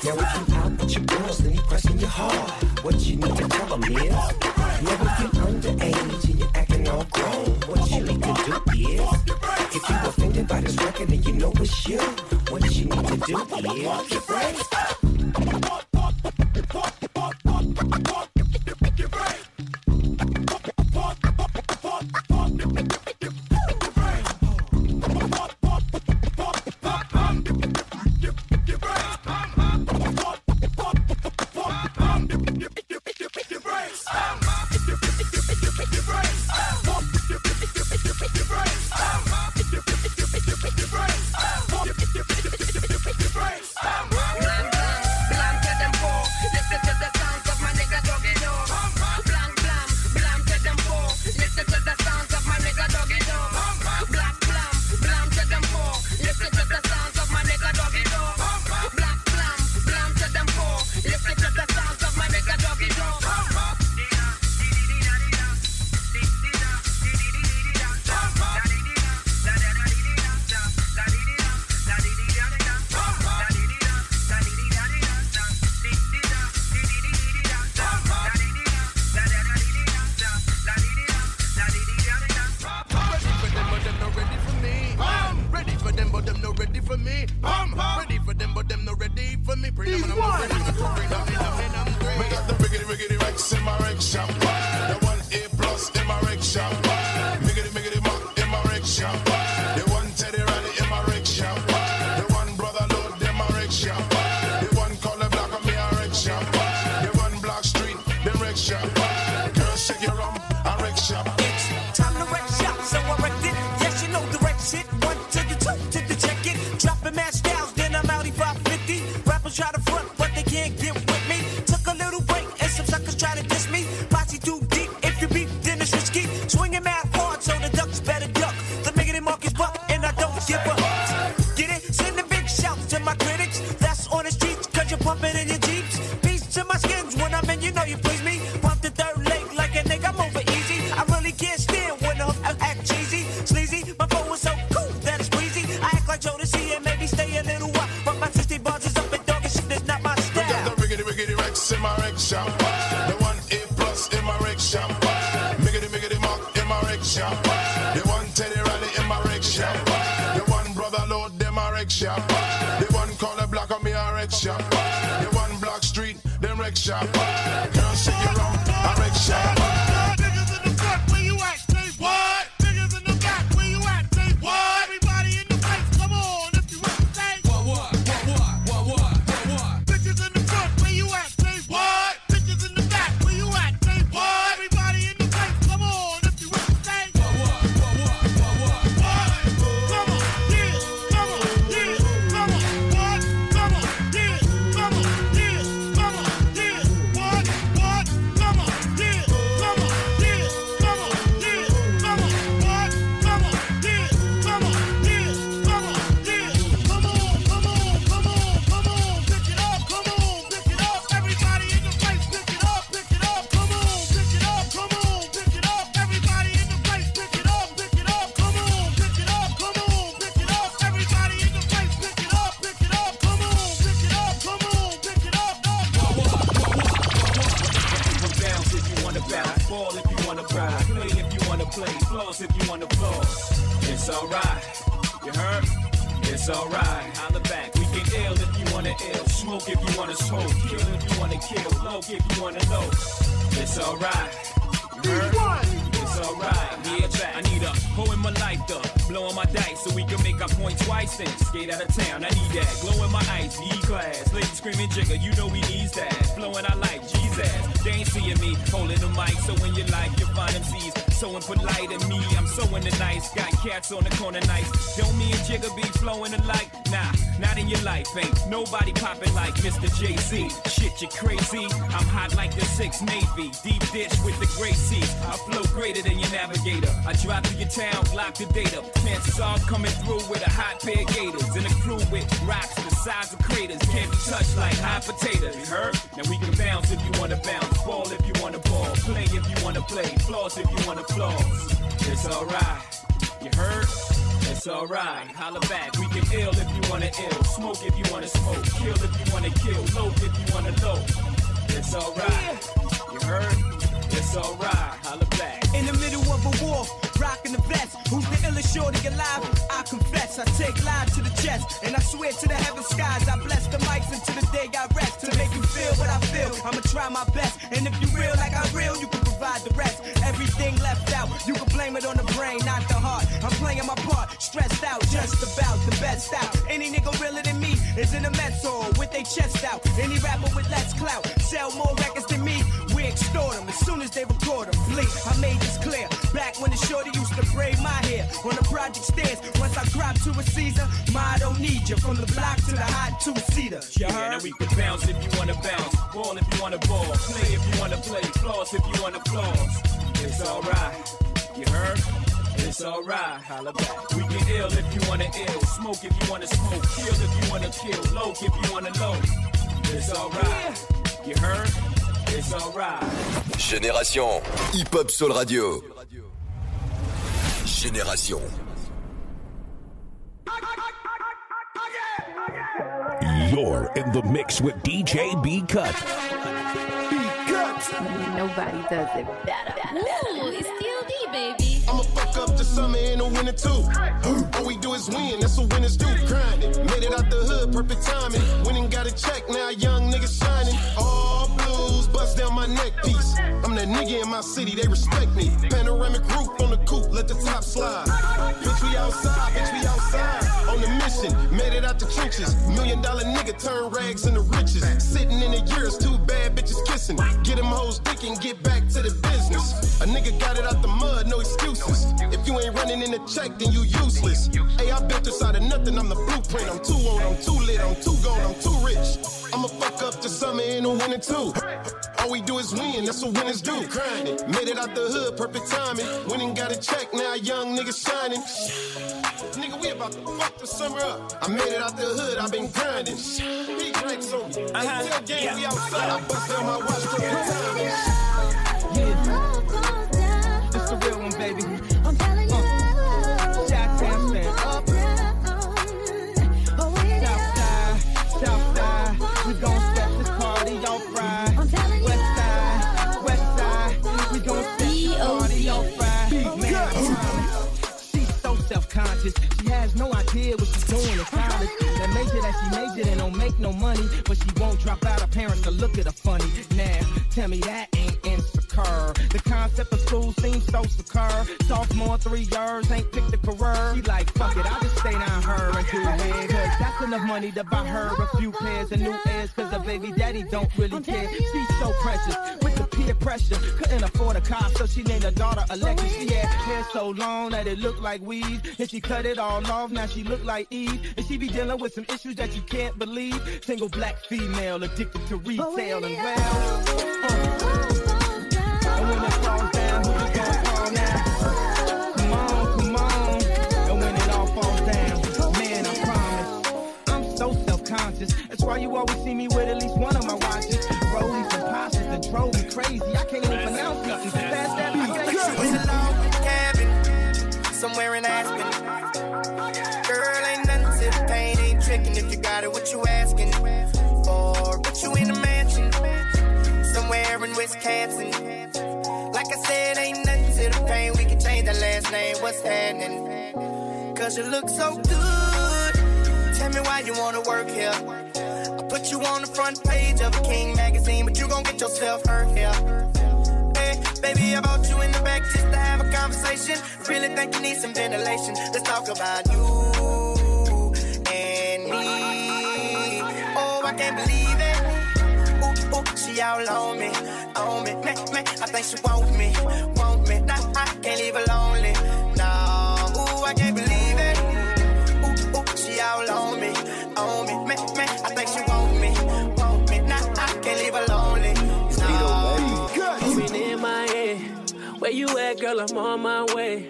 now if you out with your girls, then you pressing your hard. What you need to tell them is, now if you underage and you're acting all grown, what you need to do is, if you offended by this record and you know it's you, what you need to do is, get right. Ready shop. Girl, shake. I make shop. Pop Soul Radio. Génération. You're in the mix with DJ B Cut. B Cut. Nobody does it better. That nigga in my city, they respect me. Panoramic roof on the coupe, let the top slide. Bitch, we outside, bitch, we outside. On the mission, made it out the trenches. Million dollar nigga turn rags into riches. Sitting in the years, two bad bitches kissing. Get them hoes dick and get back to the business. A nigga got it out the mud, no excuses. If you ain't running in the check, then you useless. Hey, I built this out of nothing, I'm the blueprint. I'm too on, I'm too lit, I'm too gone, I'm too rich. I'ma fuck up the summer and the winter too. All we do is win, that's what winners do. Grinding, made it out the hood, perfect timing. Winning got a check, now young niggas shining. Nigga, we about to fuck the summer up. I made it out the hood, i been grinding. Big drinks on me. Uh-huh. Tell gang Yeah. we outside. I bust down my watch for the time. Has no idea what she's doing in college. That major that she majored in don't make no money, but she won't drop out. Her parents will look at her funny. Now, tell me that ain't insecure. The concept of school seems so secure. Sophomore, three years, ain't picked a career. She like, fuck it, I'll just stay down her and do. Cause that's enough money to buy her a few pairs of new ears. Cause the baby daddy don't really care. She's so precious with the peer pressure. Couldn't afford a car, so she named her daughter Alexus. She had hair so long that it looked like weed. And she cut it all off, now she look like Eve. And she be dealing with some issues that you can't believe. Single black female addicted to retail and well. uh, when it falls down, you gonna now? Come on, come on. And when it all falls down, man, I promise. I'm so self-conscious. That's why you always see me with at least one of my watches. And that drove me crazy. I can't even pronounce nothing. Fast that It's a cabin somewhere in Aspen. Girl, ain't nothing to the pain, ain't tricking if you got it, what you asking? Or put you in somewhere in Wisconsin. Like I said, ain't nothing to the pain, we can change the last name, what's happening? Cause you look so good. Tell me why you wanna work here. I put you on the front page of a King magazine, but you gon' get yourself hurt here. Baby, I bought you in the back just to have a conversation. Really think you need some ventilation. Let's talk about you and me. Oh, I can't believe it. Ooh, ooh, she all on me, on me. Man, man, I think she want me, want me. Nah, I can't leave her lonely. No, ooh, I can't believe it. Ooh, ooh, she all on me, on me. Man, man, I think she want me, want me. Nah, I can't leave her lonely. No. Coming in my head. Where you at, girl? I'm on my way.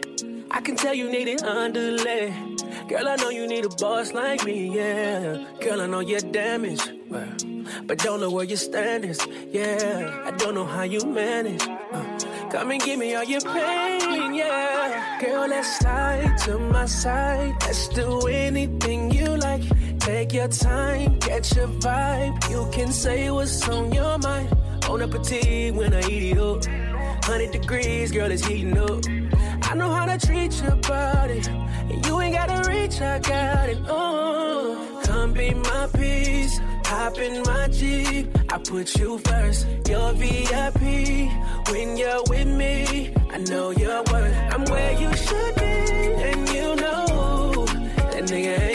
I can tell you need it underlay. Girl, I know you need a boss like me, yeah. Girl, I know you're damaged, but don't know where your stand is, yeah. I don't know how you manage. uh. come and give me all your pain, yeah. Girl, let's slide to my side. Let's do anything you like. Take your time, get your vibe. You can say what's on your mind. On up a petite when I eat it up. 100 degrees, girl, it's heating up. I know how to treat your body. And you ain't gotta reach, I got it. Oh, come be my peace. In my Jeep. I put you first. You're VIP. When you're with me, I know you're worth. I'm where you should be. And you know that nigga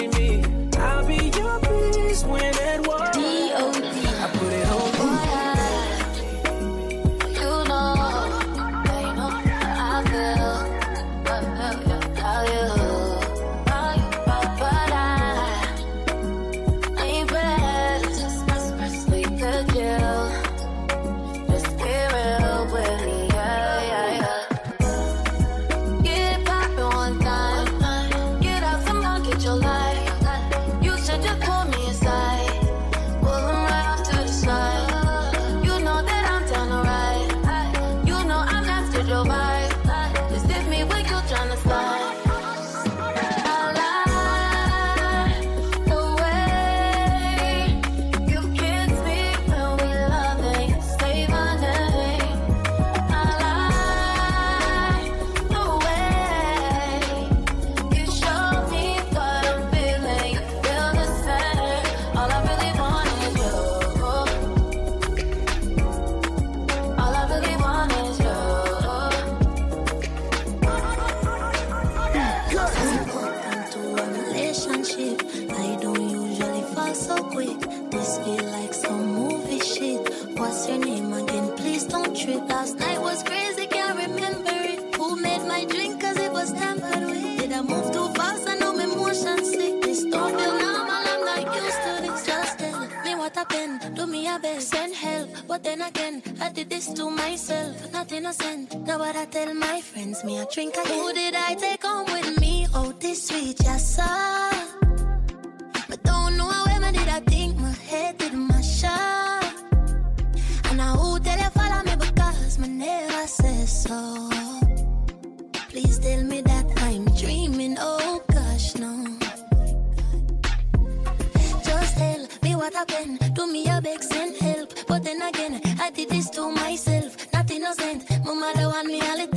did this to myself, not innocent. Now what I tell my friends, me I drink again. Who did I take home with me? Oh, this sweet yes, saw. But don't know how I did I think my head did my shot. And now who tell you follow me because my never said so. Please tell me that I'm dreaming. Oh gosh, no. Just tell me what happened. to me a bit did this to myself. Nothing innocent. Mama, the one me, I let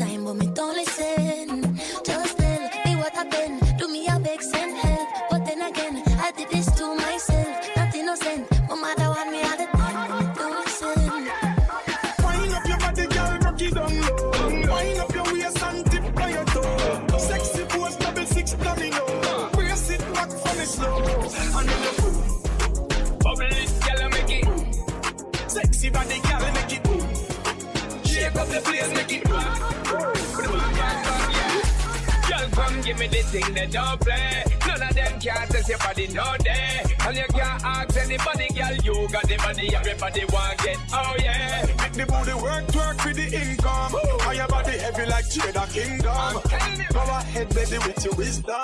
Everything they don't play. None of them can't test your body no day. And you can't ask anybody, girl. You got the money, everybody want get. Oh yeah. Make the booty work, work for the income. Why your body heavy like Cheddar Kingdom? Go ahead, baby, with your wisdom.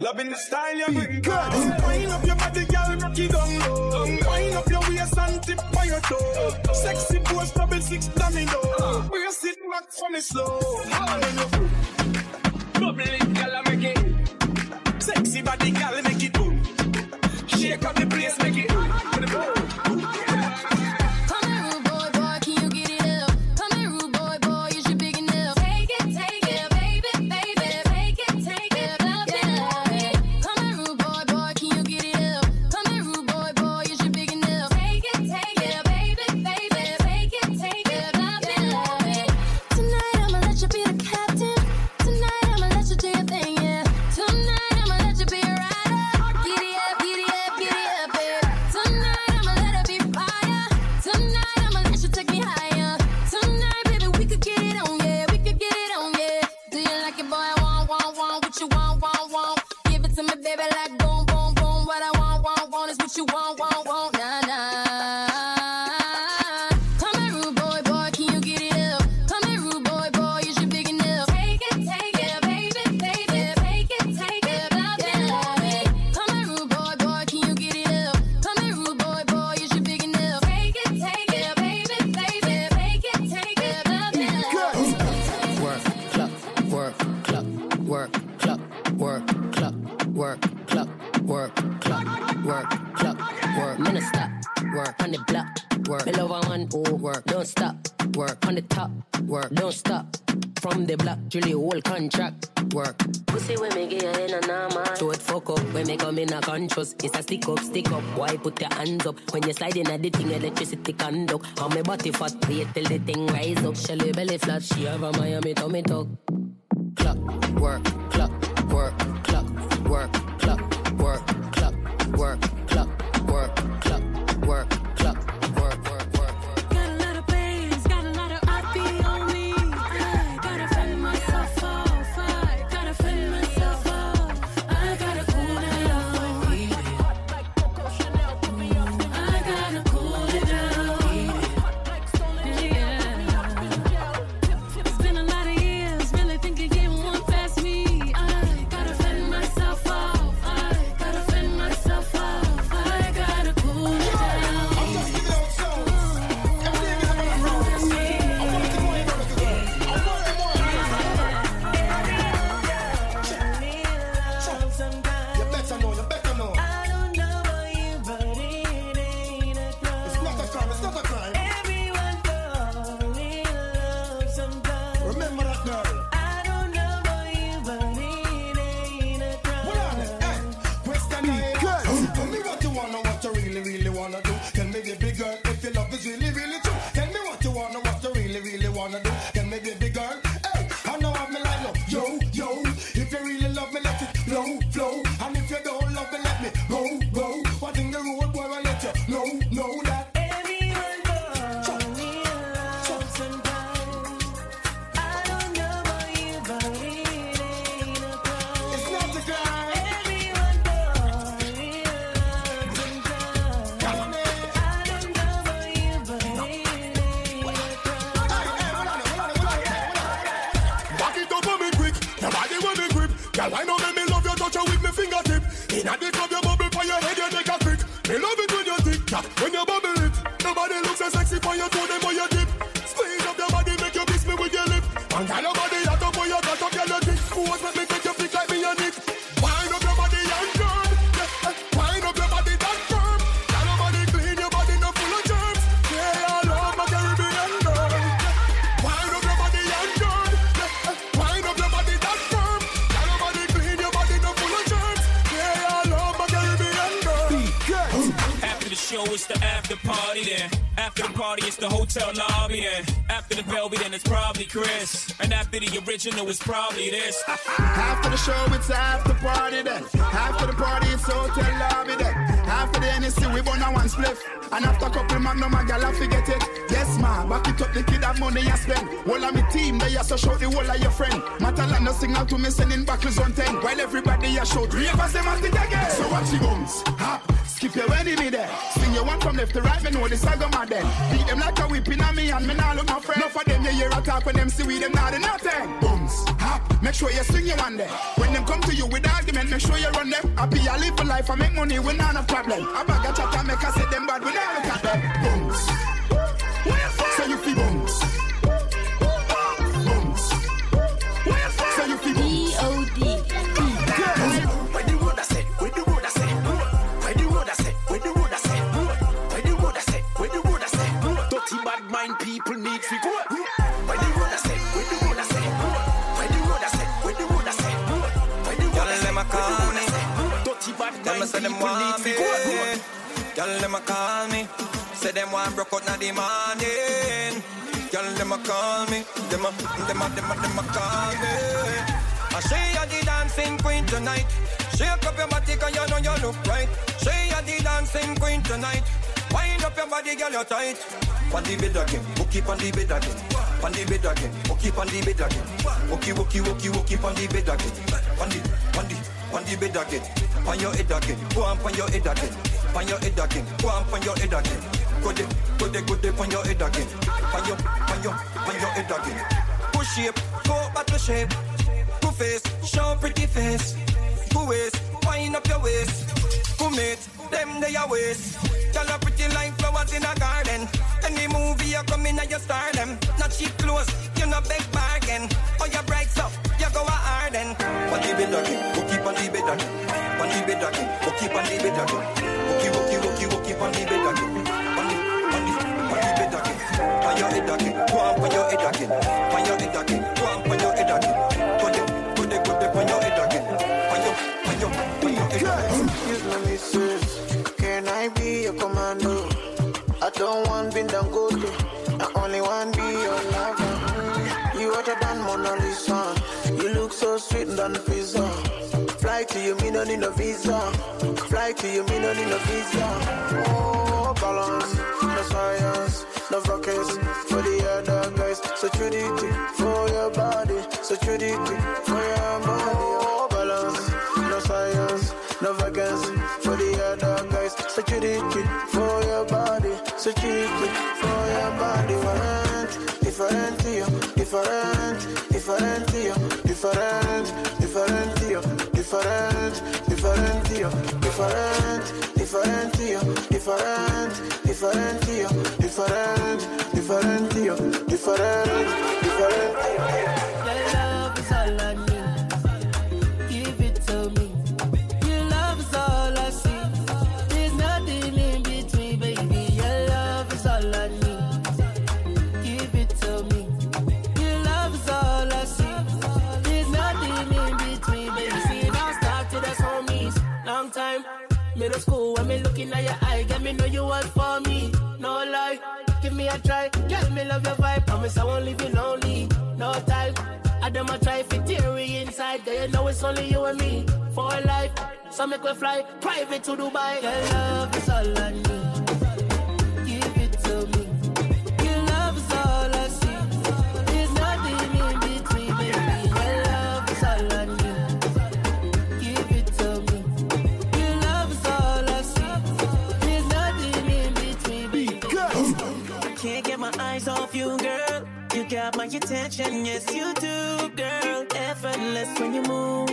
Loving the style you're good. good. Wind up your body, girl, rock it down low. Wind up your waist and tip by your toe. Sexy pose, double six domino. We're sitting back for me slow. And Bubbling, girl, I make it. Sexy body, girl, make it boom. Shake up the place. the fat plate till the thing rise up. She belly flat, she have a. show, it's the after party then. After the party, it's the hotel lobby then. After the Velvet, then it's probably Chris. And after the original, it's probably this. After the show, it's after party then. After the party, it's hotel lobby then. After the NSC, we burn a one spliff. And after a couple magnum, a gal, I forget it. Yes, ma, back it up, the kid have money I spend. All of me team, they are so shout the whole of your friend. Matalan, no signal to me, sending back backwards on 10. While everybody a shout, ravers them at it again. So watch the guns, hop, skip your enemy there. Sing your one from left to right, me know the saga mad then. Beat them like a whipping on me and me nah look my friend. Enough of them, you hear a talk when them see we them not do nothing. Booms, hop, make sure you swing your one there. When them come to you with argument, make sure you run them. I live for life, I make money, we not a problem. I bag a chat and make I say them bad, we not look at them. Booms, so you feel booms. Booms, so you feel booms. Where the road I say, where the road I say, where the road I say, where the road I say, where the road I say, where the road I say, dirty bad mind people need to go. Where the road I say, where the road I say, where the road I say, where the road I say, where the road I say, where the road I say, dirty bad Tell me mind say them people need them a call me. Say them want broke out na the morning. Girl, them a call me. Them a, them a, them a, them a call me. I say you the dancing queen tonight. Shake up your body 'cause you know you look right. Say you the dancing queen tonight. Wind up your body, girl, you're tight. On the bed again, walkie on the bed again. On the bed again, walkie on the bed again. Walkie, walkie, walkie, walkie on the bed again. On the, on the, on the bed again. On your head again, go on on your head again. On your head again, go on on your head again. Go there, go there, go there on your head again. On your, on your, on your head again. Push shape, go battle shape. Go face, show pretty face. Go waist, wind up your waist. Go mate, them they your waist. Girl are pretty like flowers in a garden. Any movie you come in you star them. Not cheap clothes, you no big bargain. Oh you bright up, you go a harden. On the bed again, go keep on the bed again. On the bed again, on the bed again. On the bed again. On the on the on the bed again. On your head again, go on your head again. On your head again, go on your head again. Go go go on your head again. On your on your on your head again. Excuse me, missus. Can I be your commando? I don't want bin down good. I only want be your lover. You hotter than Mona Lisa. You look so sweet than pizza. Fly to you, me no need no visa. Fly to you, me no need no visa. Oh, balance, no science, no focus for the other guys. Security for your body, security for different, different to you, different, different to you, different, different to you, different, time. Middle school, when me looking at your eye, get me know you was for me. No lie, give me a try. Girl, me love your vibe. Promise I won't leave you lonely. No time. I don't try for theory inside. Girl, you know it's only you and me for life. So make we fly private to Dubai. Your love is all I need. My attention, yes you do, girl. Effortless when you move.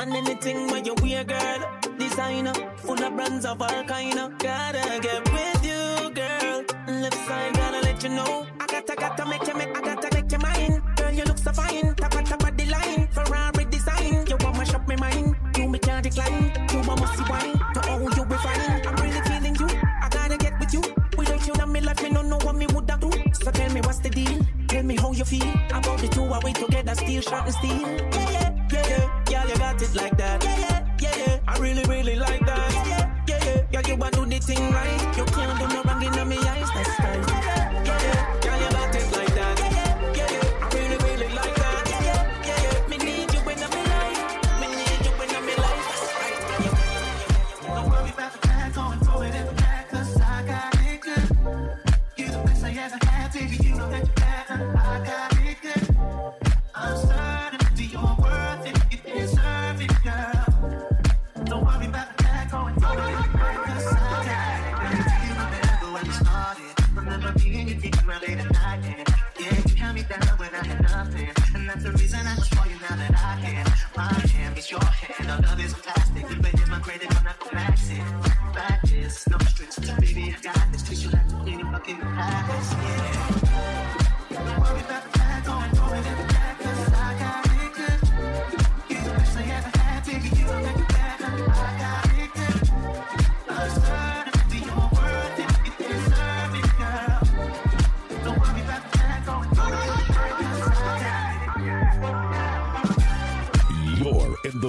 And anything when you wear, girl. Designer, full of brands of all kind of. Gotta get with you, girl. left side, gotta let you know. I gotta, gotta make you, make, I gotta make you mine. Girl, you look so fine, top of, top of the line. Ferrari design, you want my shop me mind. You me can't decline, you my musty wine. To all you be fine, I'm really feeling you. I gotta get with you. Without you, now me life, me don't know what me woulda do. So tell me what's the deal? Tell me how you feel about the two are we together, steel, shot and steel. Yeah, yeah, yeah, yeah, yeah, you got it like that. Yeah, yeah, yeah, yeah. I really, really like that. Yeah, yeah, yeah, yeah, yeah, you wanna do the thing right. You can't do no wrong in my eyes, that's right.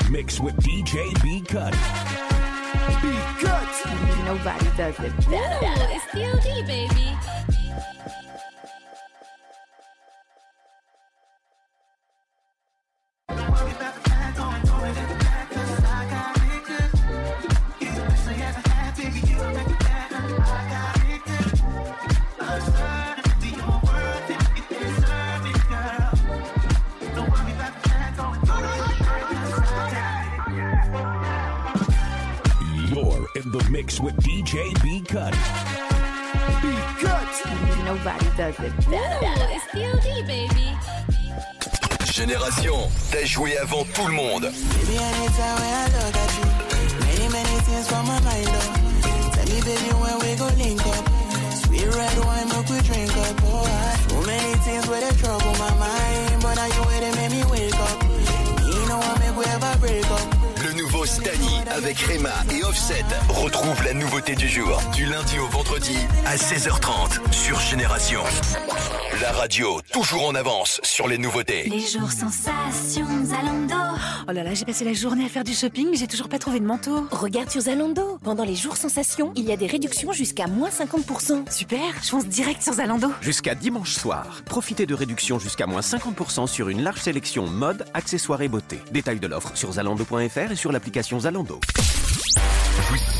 Mix with DJ B Cut. B Cut. Nobody does it better. Ooh, it's DLD, baby. The mix with DJ B Cut. B Cut. Nobody does it better. Ooh, it's DLD, baby. Génération, t'as joué avant tout le monde. Baby, anytime when I look at you, many, many things from my mind up. Tell me, baby, when we go link up? Sweet red wine, make we drink up. Oh, I, so many things where they trouble my mind, but now you where they make me wake up. Le nouveau Stani avec Rema et Offset retrouve la nouveauté du jour du lundi au vendredi à 16h30 sur Génération. La radio toujours en avance sur les nouveautés. Les jours sensations Zalando. Oh là là, j'ai passé la journée à faire du shopping, mais j'ai toujours pas trouvé de manteau. Regarde sur Zalando. Pendant les jours sensations, il y a des réductions jusqu'à moins 50%. Super, je fonce direct sur Zalando. Jusqu'à dimanche soir, profitez de réductions jusqu'à moins 50% sur une large sélection mode, accessoires et beauté. Détail de l'offre sur zalando.fr et sur l'application Zalando. Vous,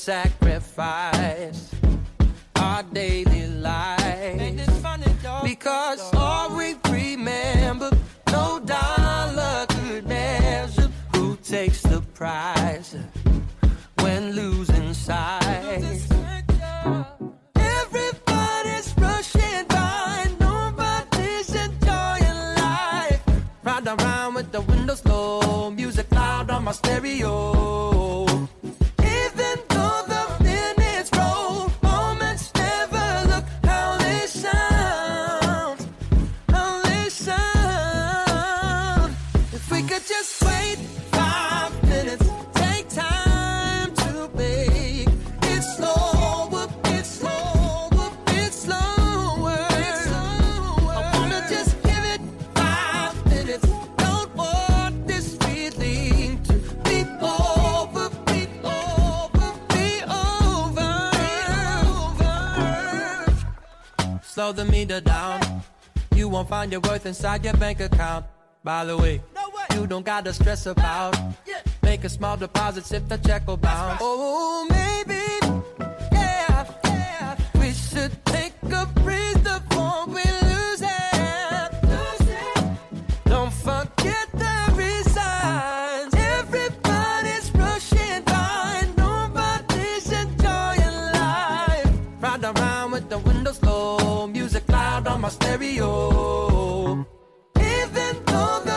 sacrifice our daily life. Because all we remember, no dollar could measure who takes the prize when losing sight. Everybody's rushing by, nobody's enjoying life. Round and round with the windows low, music loud on my stereo. Slow the meter down. You won't find your worth inside your bank account. By the way, you don't gotta stress about making small deposits if the check will bounce. Oh, maybe, yeah, yeah, we should take a breathe before we stereo. Even though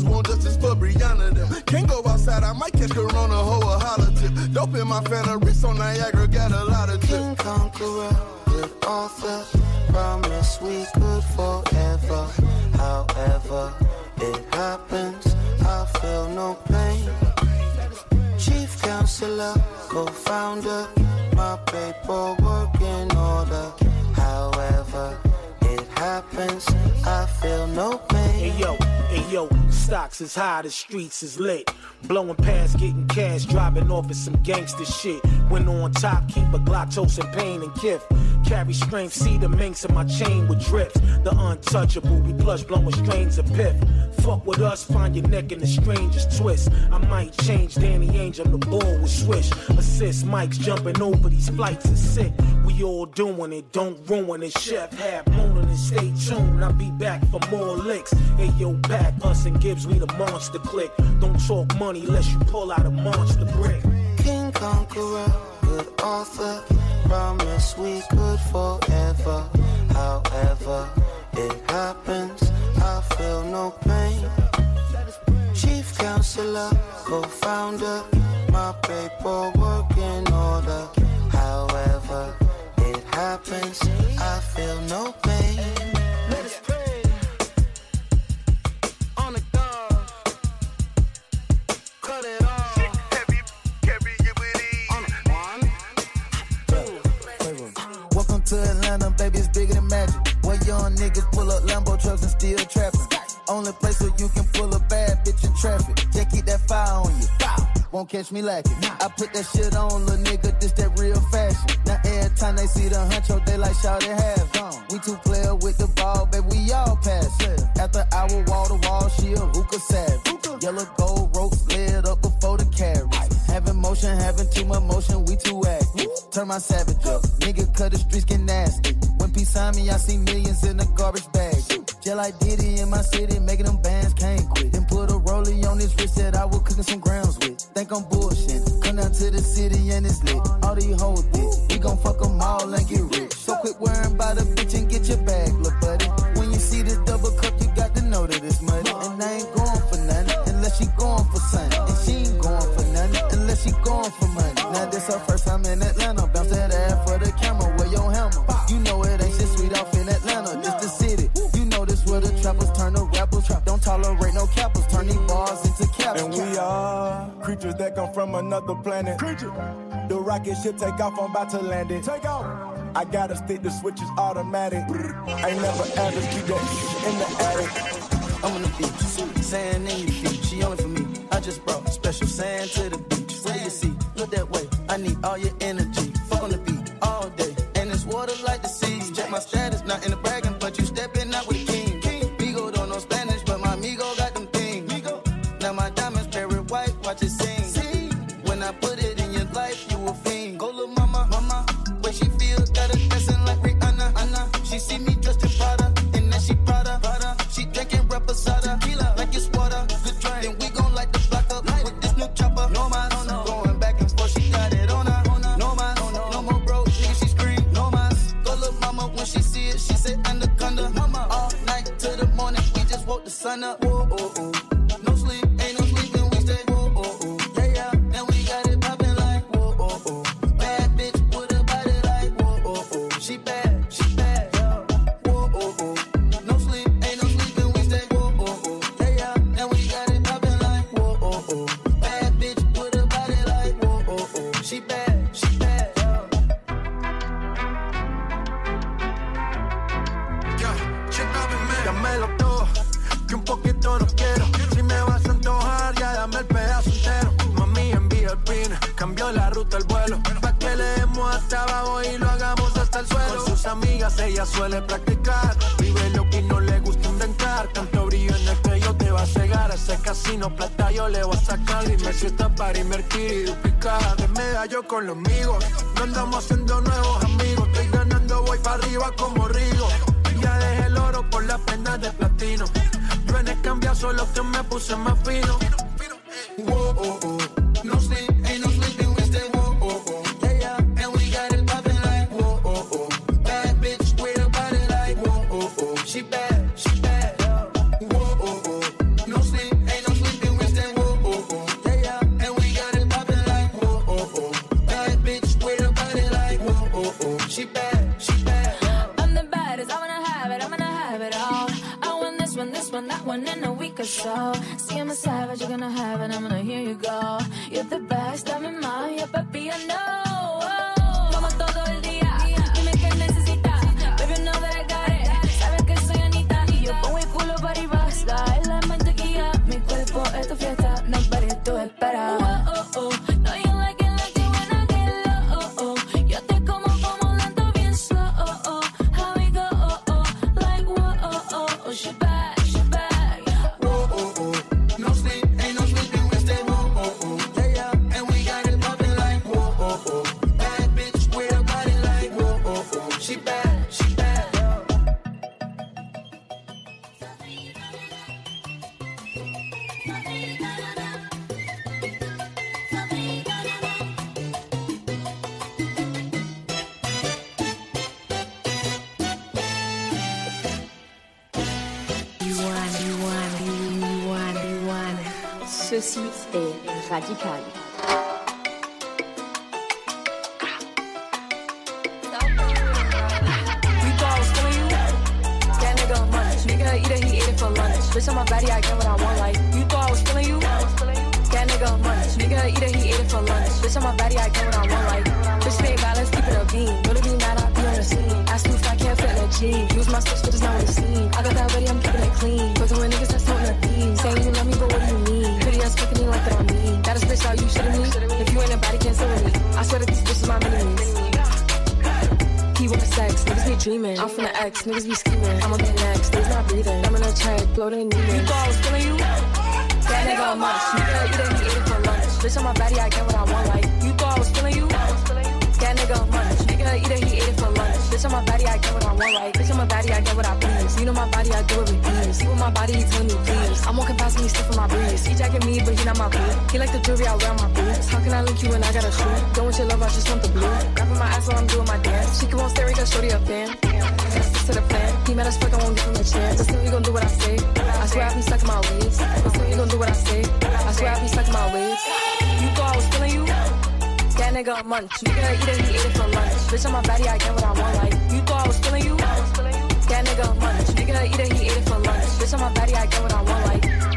just want justice for Brianna them. Can't go outside, I might catch Corona, hoe a holler tip. Dope in my Fanta, wrist on Niagara, got a lot of King Conqueror, good author. Promise we could forever. However, it happens, I feel no pain. Chief counselor, co-founder, my paperwork is high, the streets is lit. Blowing past, getting cash, driving off of some gangster shit. When on top, keep a Glock, toasting pain and gift. Carry strength, see the minks in my chain with drips. The untouchable, we plush blowing strains of piff. Fuck with us, find your neck in the strangest twist. I might change Danny Angel, the ball with swish. Assist Mike's jumping over these flights is sick. We all doing it, don't ruin it. Chef half mooning and stay tuned. I'll be back for more licks. Hey yo, back us and Gibbs, we the monster click. Don't talk money unless you pull out a monster brick. King Conqueror, good author. Promise we could forever. However, it happens, I feel no pain. Chief counselor, co-founder, my paperwork in order. However, it happens, I feel no pain. Bigger than magic. Where young niggas pull up Lambo trucks and still trapping. Only place where you can pull a bad bitch in traffic. Yeah, keep that fire on you. Won't catch me lacking. I put that shit on, little nigga, this that real fashion. Now every time they see the huncho, they like shout it gone. We two player with the ball, baby, we all pass. After hour wall to wall, she a hookah savage. Yellow gold ropes laid up motion, having too much motion, we too active. Turn my savage up, nigga cut the streets get nasty. When peace on me, I see millions in the garbage bag. Just like Diddy in my city, making them bands can't quit. Then put a rollie on his wrist that I was cooking some grounds with. Think I'm bullshit. Come down to the city and it's lit. All these hoes lit. We gon' fuck them all and get rich. So quit worrying about a bitch and get your bag, look buddy. When you see this double cup, you got to know that it's money. And I ain't going for nothing unless she going for something. Unless she going for money. Now this her first time in Atlanta. Bounce that ass for the camera. Where your hammer? You know it ain't shit sweet off in Atlanta. Just the city. You know this where the trappers turn to rappers. Trap. Don't tolerate no cappers. Turn these bars into caps. And we are creatures that come from another planet. Creature. The rocket ship take off, I'm about to land it. Take off. I gotta stick the switches automatic. Ain't never ever keep that in the attic. I'm on the beach, sand in your feet. She only for me. I just brought special sand to the beach. What do you see? That way. I need all your energy. Fuck on the beat all day. And it's water like the sea. Check my status, not in the bragging, sun up. Whoa, oh, oh. Suele practicar. Vive lo que no le gusta inventar. Tanto brillo en el cuello te va a cegar. Ese casino plata yo le voy a sacar. Dime si está para invertir y duplicar. De medallo con los amigos. No andamos haciendo nuevos amigos. Estoy ganando, voy para arriba como Rigo. Ya dejé el oro por las prendas de platino. Yo en el cambio solo que me puse más fino. 把机票 you gon' do what I say. I swear I be stuck in my ways. You gon' do what I say. I swear I be stuck in my ways. You thought I was feeling you? That nigga a munch. Nigga eat it, he ate it for lunch. Bitch, on my body, I get what I want. Like, you thought I was feeling you? That nigga a munch. Nigga eat it, he ate it for lunch. Bitch, on my body, I get what I want. Like,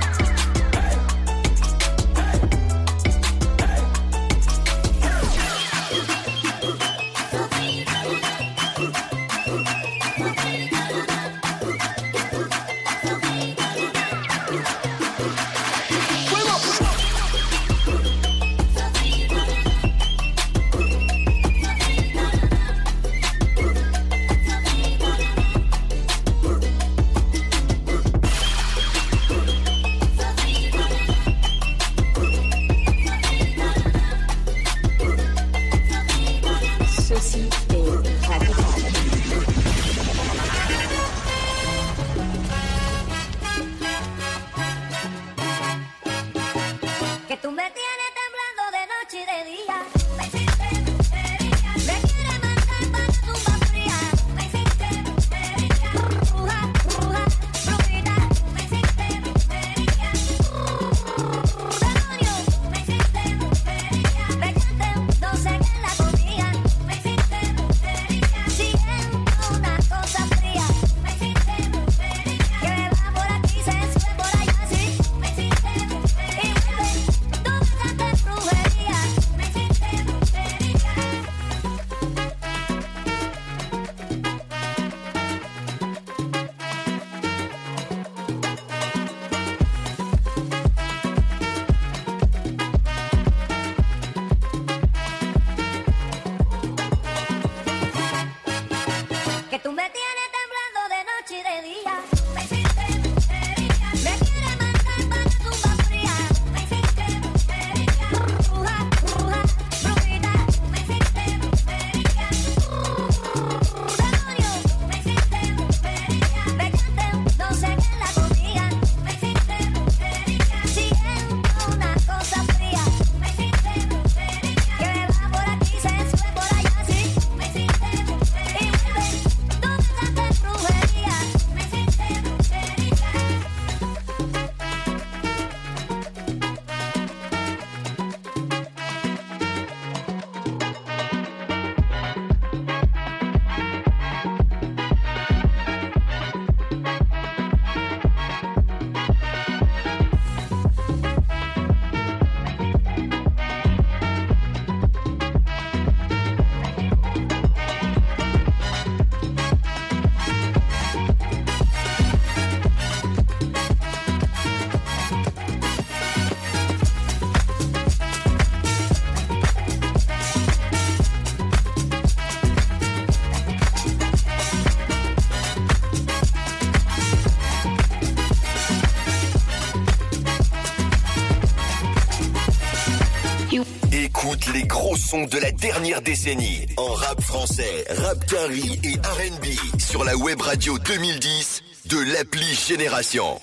de la dernière décennie en rap français, rap carry et R&B sur la web radio 2010 de l'appli Génération.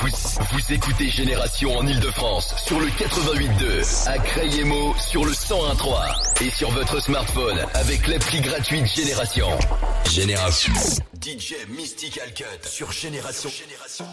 Vous, vous, écoutez Génération en Ile-de-France sur le 88.2, à Crayemo sur le 101.3 et sur votre smartphone avec l'appli gratuite Génération. Génération. DJ Mystical Cut sur Génération. Sur Génération.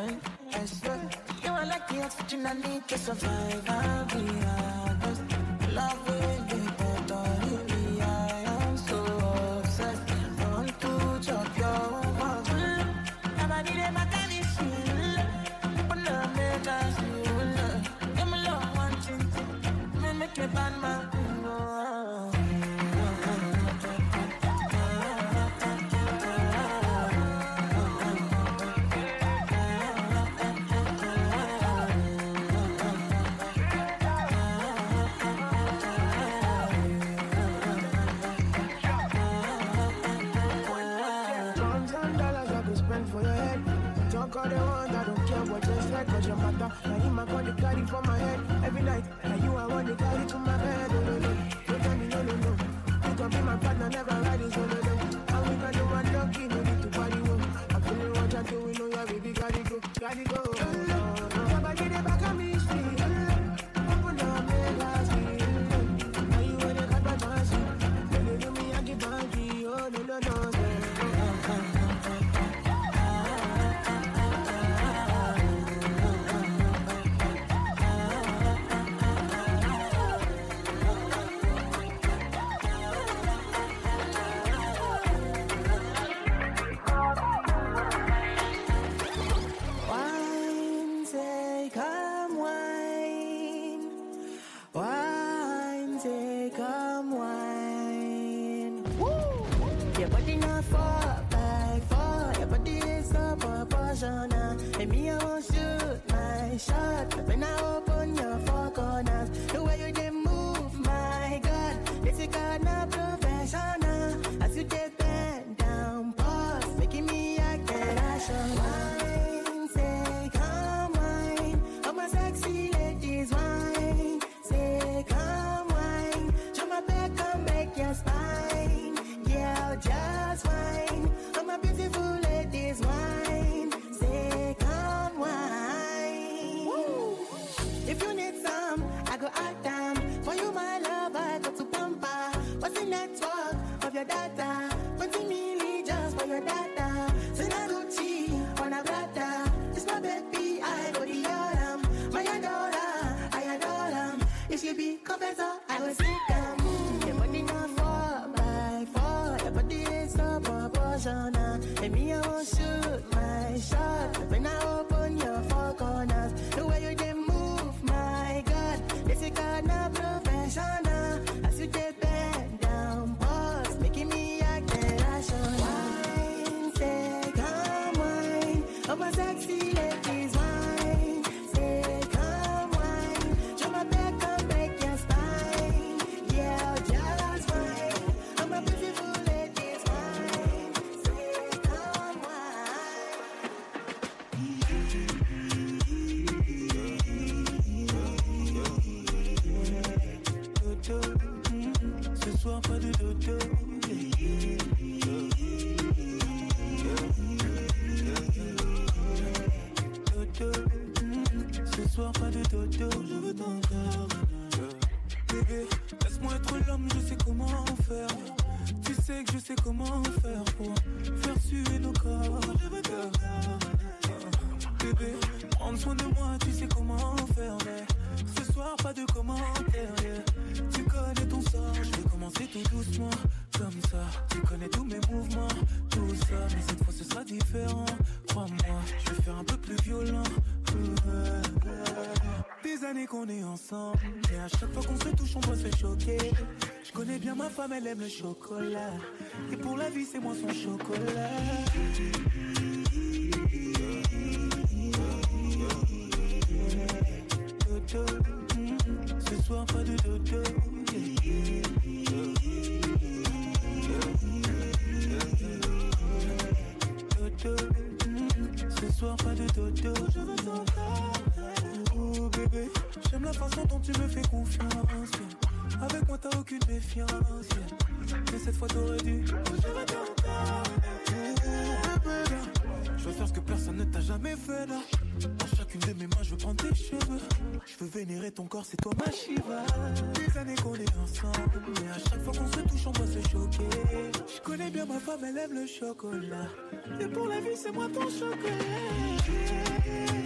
time. I swear, you are like the oxygen I need to survive. I'll be honest. Love aime le chocolat. Et pour la vie, c'est moi son chocolat. C'est toi ma Shiva. Des années qu'on est ensemble, mais à chaque fois qu'on se touche, on doit se choquer. Je connais bien ma femme, elle aime le chocolat. Et pour la vie, c'est moi ton chocolat.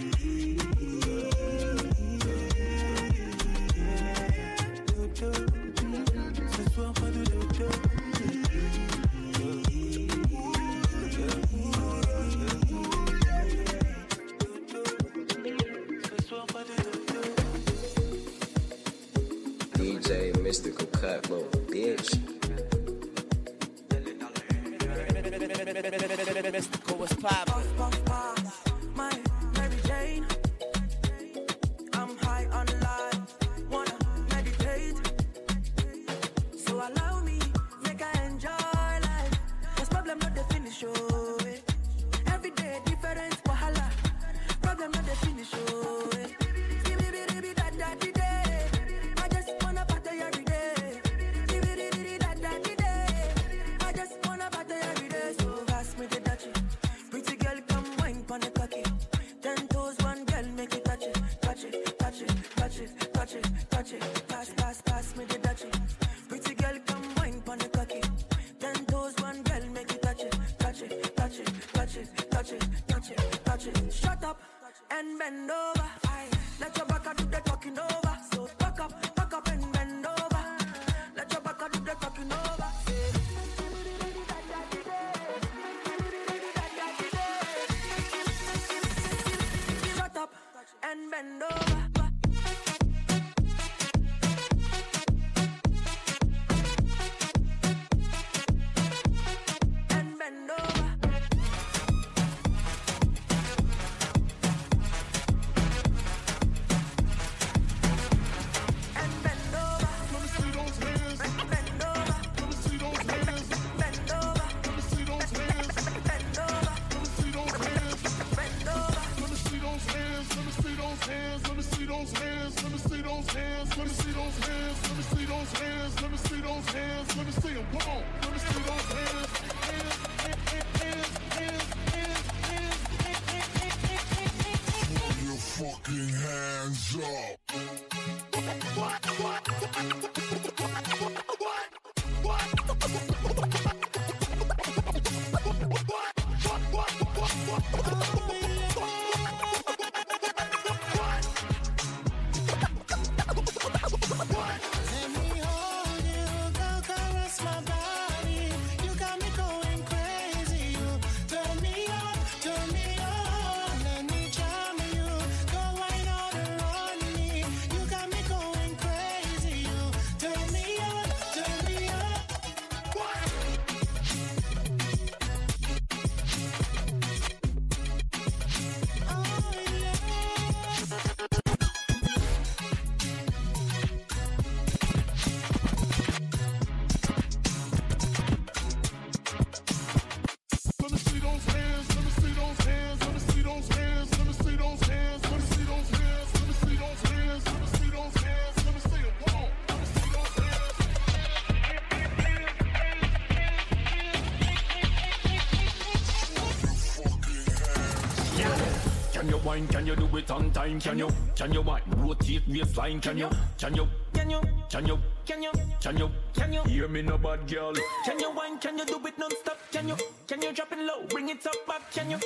Those hands. Let me see those hands. Let me see those hands. Let me see those hands. Let me see them. Come on. Let me see those hands. Hands, hands, hands, hands, hands, hands, hands, hands, hands. Throw your fucking hands up. Time? Can you? Can you wine? Rotate waistline? Can you? Can you? Can you? Can you? Can you? Can you? Can you? Hear me, no bad girl. Can you wine? Can you do it non-stop? Can you? Can you drop it low? Bring it up back? Can you?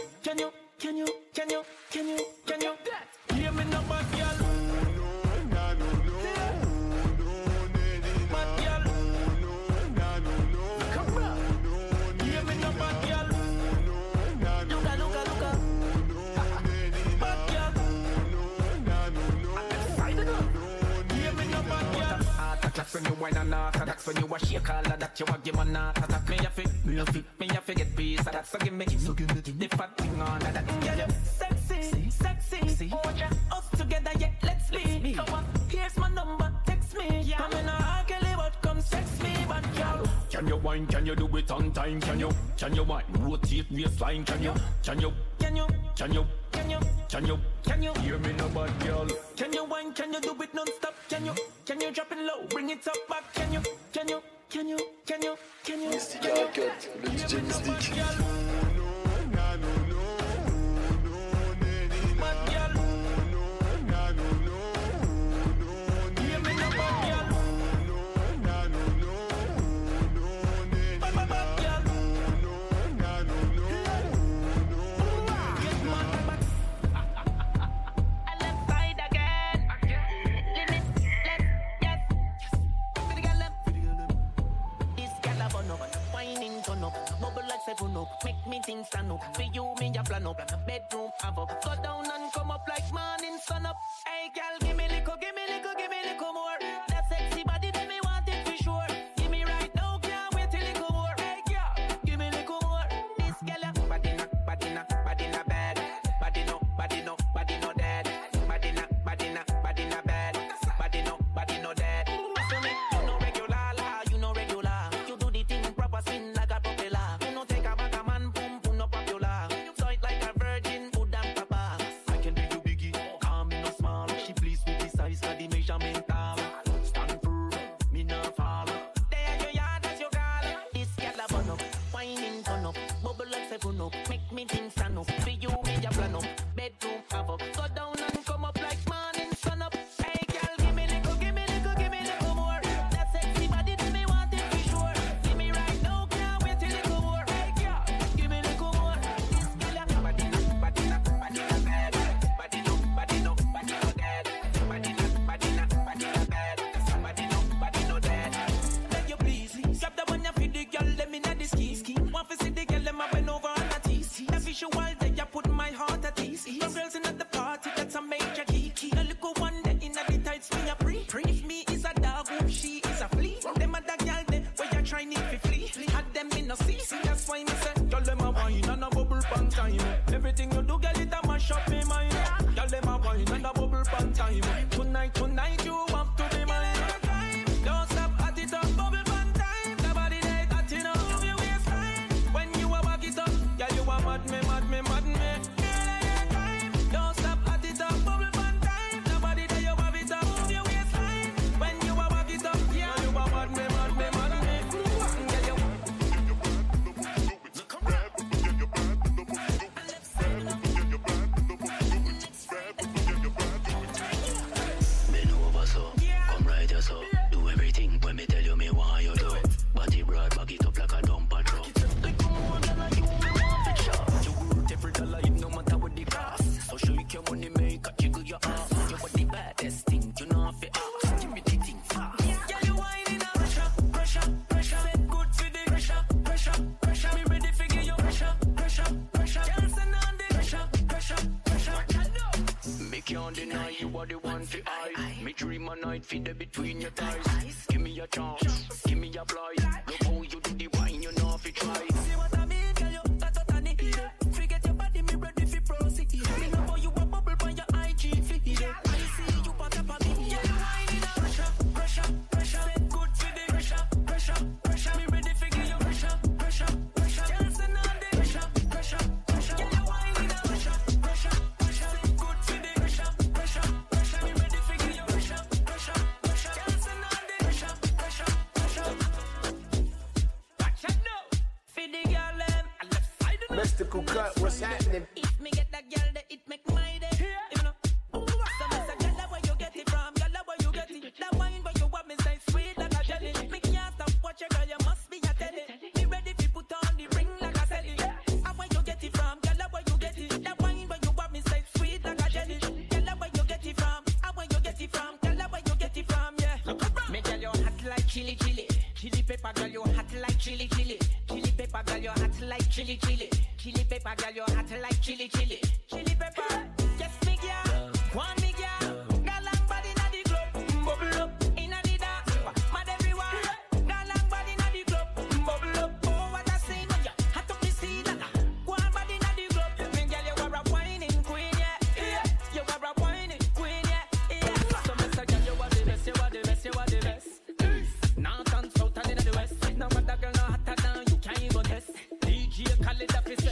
little piece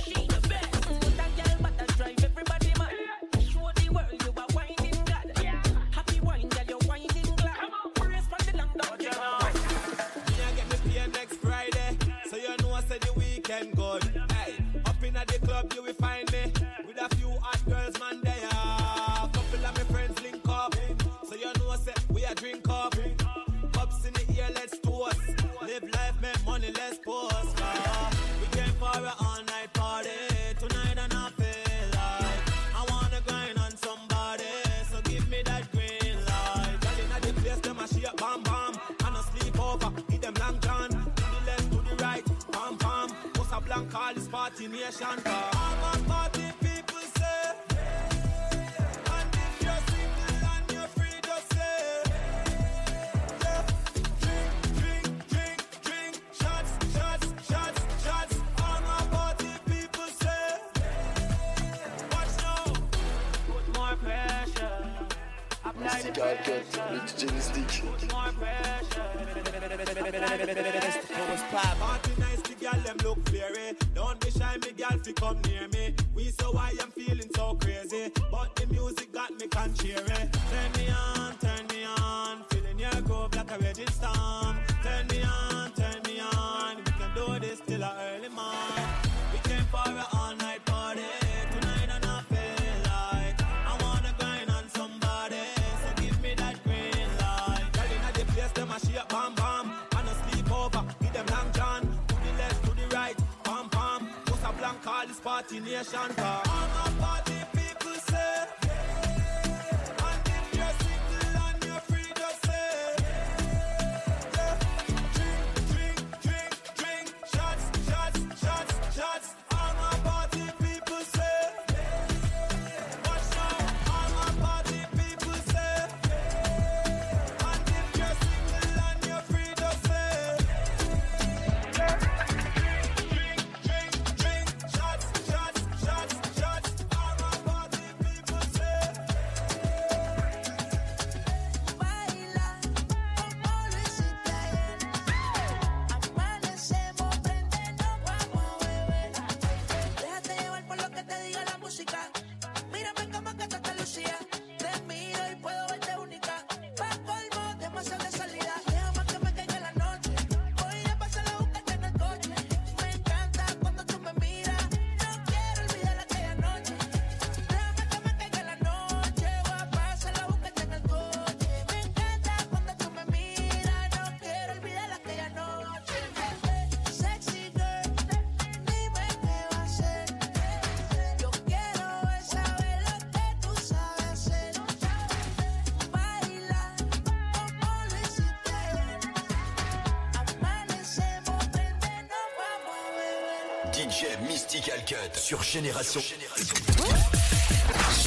Sur Génération.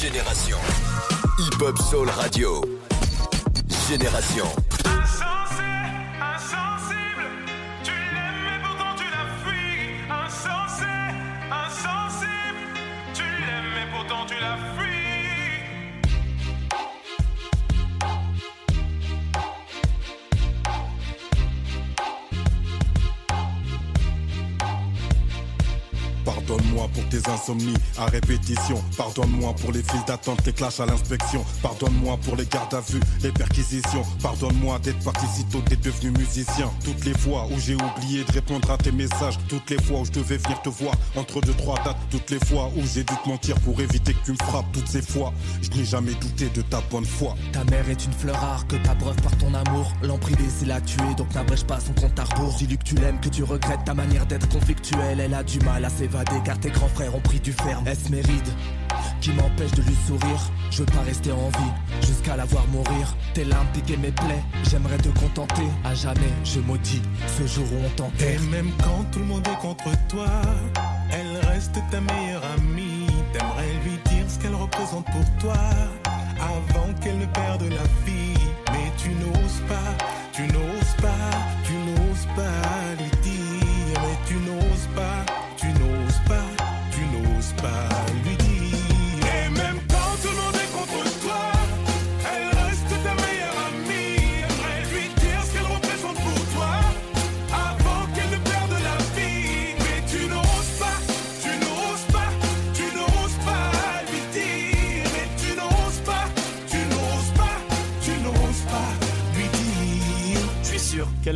Génération. Hip Hop Soul Radio. Génération. Pardonne-moi pour tes insomnies à répétition. Pardonne-moi pour les files d'attente, les clashs à l'inspection. Pardonne-moi pour les gardes à vue, les perquisitions. Pardonne-moi d'être parti si tôt, t'es devenu musicien. Toutes les fois où j'ai oublié de répondre à tes messages. Toutes les fois où je devais venir te voir entre deux, trois dates. Toutes les fois où j'ai dû te mentir pour éviter que tu me frappes. Toutes ces fois, je n'ai jamais douté de ta bonne foi. Ta mère est une fleur rare que t'abreuves par ton amour. L'emprisonner c'est la tuer, donc n'abrège pas son compte à rebours. Dis-lui que tu l'aimes, que tu regrettes ta manière d'être conflictuelle. Elle a du mal à s'évader s'évader car tes grands frères ont pris du ferme. Est-ce mes rides qui m'empêchent de lui sourire? Je veux pas rester en vie jusqu'à la voir mourir. Tes larmes piquaient mes plaies, j'aimerais te contenter. À jamais, je maudis ce jour où on t'enterre. Et même quand tout le monde est contre toi, elle reste ta meilleure amie. T'aimerais lui dire ce qu'elle représente pour toi avant qu'elle ne perde la vie. Mais tu n'oses pas, tu n'oses pas, tu n'oses pas.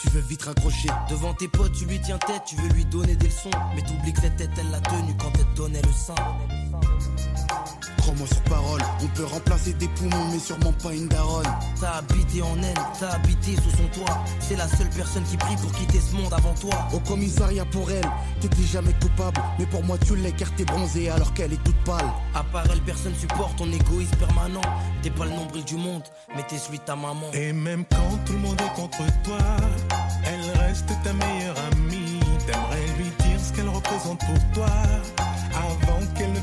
tu veux vite raccrocher. Devant tes potes, tu lui tiens tête, tu veux lui donner des leçons. Mais t'oublies que cette tête, elle l'a tenue quand elle donnait le sein. Crois-moi sur parole, on peut remplacer des poumons, mais sûrement pas une daronne. T'as habité en elle, t'as habité sous son toit. C'est la seule personne qui prie pour quitter ce monde avant toi. Au commissariat pour elle, t'étais jamais coupable. Mais pour moi, tu l'es car t'es bronzée alors qu'elle est toute pâle. À part elle, personne supporte ton égoïsme permanent. T'es pas le nombril du monde, mais t'es celui de ta maman. Et même quand tout le monde est contre toi, elle reste ta meilleure amie. T'aimerais lui dire ce qu'elle représente pour toi, avant qu'elle ne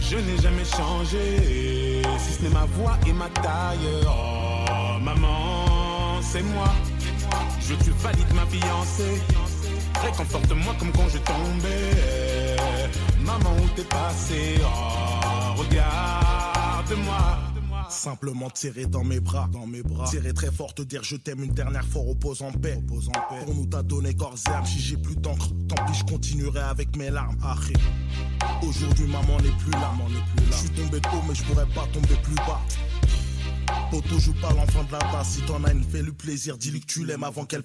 Je n'ai jamais changé, si ce n'est ma voix et ma taille. Oh, maman, c'est moi. Je te valide ma fiancée. Réconforte-moi comme quand je tombais. Maman, où t'es passé? Oh, regarde-moi. Simplement tirer dans mes bras, dans mes bras. Tirer très fort, te dire je t'aime une dernière fois, repose en paix. Repose en paix. Pour nous t'as donné corps et âme, si j'ai plus d'encre, tant pis je continuerai avec mes larmes. Arrête. Aujourd'hui maman n'est plus là, maman n'est plus là. Je suis tombé haut mais je pourrais pas tomber plus bas. Poto joue pas l'enfant de la tasse, si t'en as une, fais-lui plaisir, dis-lui que tu l'aimes avant qu'elle